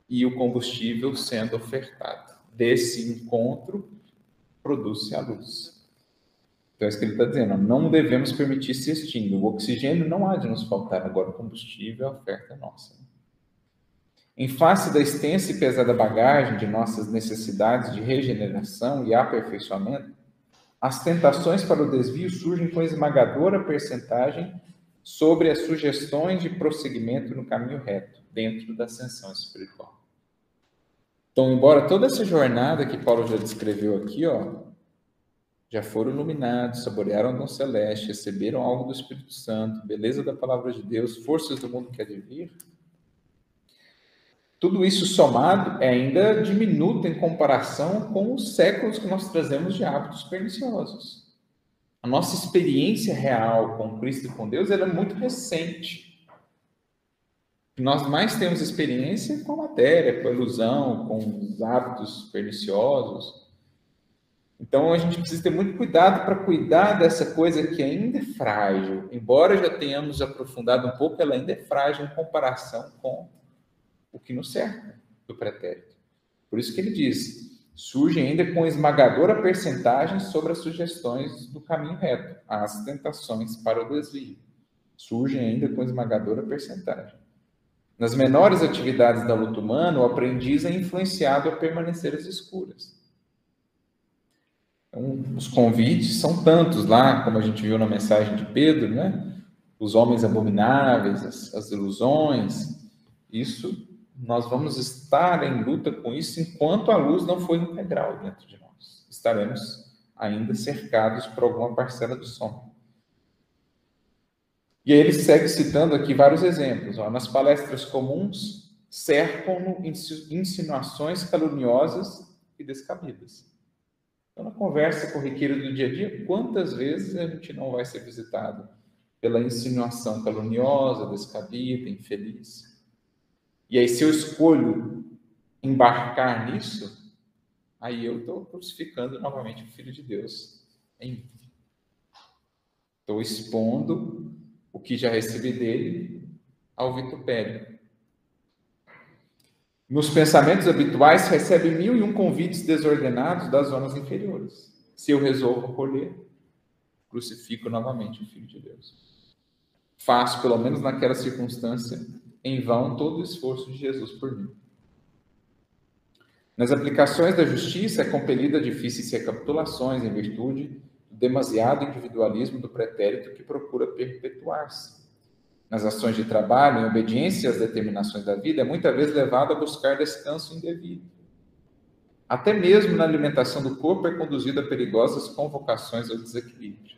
e o combustível sendo ofertado. Desse encontro produz-se a luz. Então, é isso que ele está dizendo. Não devemos permitir se extinga. O oxigênio não há de nos faltar. Agora, o combustível é a oferta nossa. Em face da extensa e pesada bagagem de nossas necessidades de regeneração e aperfeiçoamento, as tentações para o desvio surgem com esmagadora percentagem sobre as sugestões de prosseguimento no caminho reto, dentro da ascensão espiritual. Então, embora toda essa jornada que Paulo já descreveu aqui, ó, já foram iluminados, saborearam o dom celeste, receberam algo do Espírito Santo, beleza da palavra de Deus, forças do mundo que há de vir. Tudo isso somado é ainda diminuto em comparação com os séculos que nós trazemos de hábitos perniciosos. A nossa experiência real com Cristo e com Deus é muito recente. Nós mais temos experiência com a matéria, com a ilusão, com os hábitos perniciosos. Então a gente precisa ter muito cuidado para cuidar dessa coisa que ainda é frágil. Embora já tenhamos aprofundado um pouco, ela ainda é frágil em comparação com o que nos cerca do pretérito. Por isso que ele diz: surge ainda com esmagadora percentagem sobre as sugestões do caminho reto, as tentações para o desvio. Surgem ainda com esmagadora percentagem. Nas menores atividades da luta humana, o aprendiz é influenciado a permanecer às escuras então, os convites são tantos lá, como a gente viu na mensagem de Pedro, né? Os homens abomináveis, as, as ilusões. Isso, nós vamos estar em luta com isso enquanto a luz não for integral dentro de nós. Estaremos ainda cercados por alguma parcela do som. E aí ele segue citando aqui vários exemplos. Ó, nas palestras comuns, cercam-no insinuações caluniosas e descabidas. Então, na conversa corriqueira do dia a dia, quantas vezes a gente não vai ser visitado pela insinuação caluniosa, descabida, infeliz? E aí, se eu escolho embarcar nisso, aí eu estou crucificando novamente o Filho de Deus em mim. Estou expondo o que já recebi dele ao vitupério. Nos pensamentos habituais, recebe mil e um convites desordenados das zonas inferiores. Se eu resolvo colher, crucifico novamente o Filho de Deus. Faço, pelo menos naquela circunstância, em vão todo o esforço de Jesus por mim. Nas aplicações da justiça, é compelida a difíceis recapitulações em virtude demasiado individualismo do pretérito que procura perpetuar-se nas ações de trabalho, em obediência às determinações da vida, é muitas vezes levado a buscar descanso indevido. Até mesmo na alimentação do corpo é conduzido a perigosas convocações ao desequilíbrio.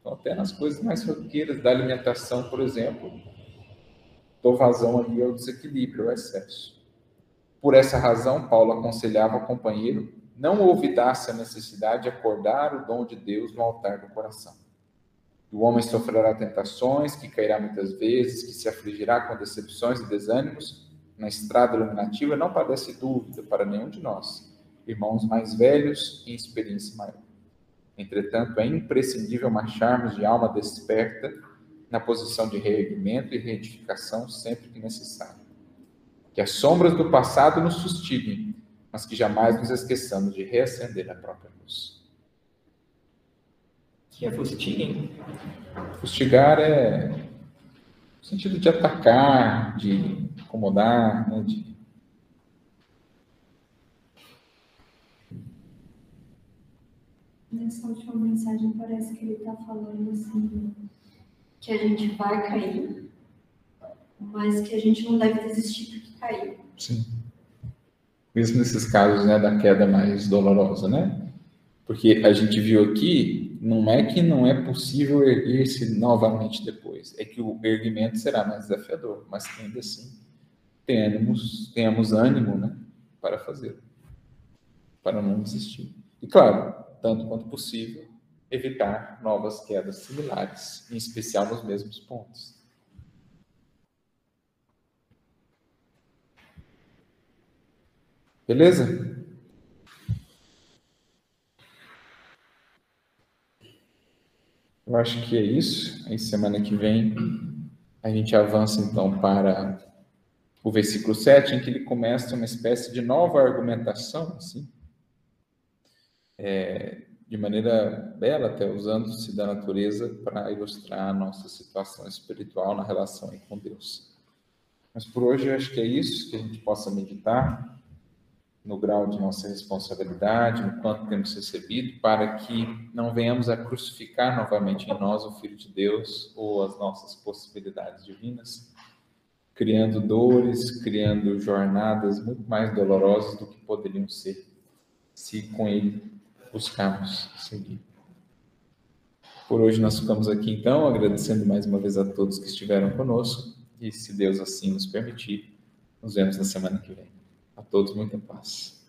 Então, até nas coisas mais roqueiras da alimentação, por exemplo, dou vazão ali ao desequilíbrio, ao excesso. Por essa razão, Paulo aconselhava ao companheiro não olvidasse a necessidade de acordar o dom de Deus no altar do coração. O homem sofrerá tentações, que cairá muitas vezes, que se afligirá com decepções e desânimos. Na estrada iluminativa não padece dúvida para nenhum de nós, irmãos mais velhos e experiência maior. Entretanto, é imprescindível marcharmos de alma desperta na posição de reerguimento e reedificação sempre que necessário. Que as sombras do passado nos sustiguem, mas que jamais nos esqueçamos de reacender a própria luz. que é fustiguem? Fustigar é no sentido de atacar, de incomodar, né, de Nessa última mensagem parece que ele está falando assim que a gente vai cair, mas que a gente não deve desistir porque caiu. Sim. Mesmo nesses casos, né, da queda mais dolorosa, né? Porque a gente viu aqui, não é que não é possível erguer-se novamente depois, é que o erguimento será mais desafiador, mas ainda assim tenhamos, tenhamos ânimo, né, para fazer, para não desistir. E claro, tanto quanto possível, evitar novas quedas similares, em especial nos mesmos pontos. Beleza? Eu acho que é isso. Aí semana que vem a gente avança então para o versículo 7, em que ele começa uma espécie de nova argumentação, assim, é, de maneira bela, até usando-se da natureza para ilustrar a nossa situação espiritual na relação com Deus. Mas por hoje eu acho que é isso, que a gente possa meditar no grau de nossa responsabilidade, no quanto temos recebido, para que não venhamos a crucificar novamente em nós o Filho de Deus ou as nossas possibilidades divinas, criando dores, criando jornadas muito mais dolorosas do que poderiam ser se com Ele buscarmos seguir. Por hoje nós ficamos aqui então, agradecendo mais uma vez a todos que estiveram conosco e, se Deus assim nos permitir, nos vemos na semana que vem. A todos muita paz.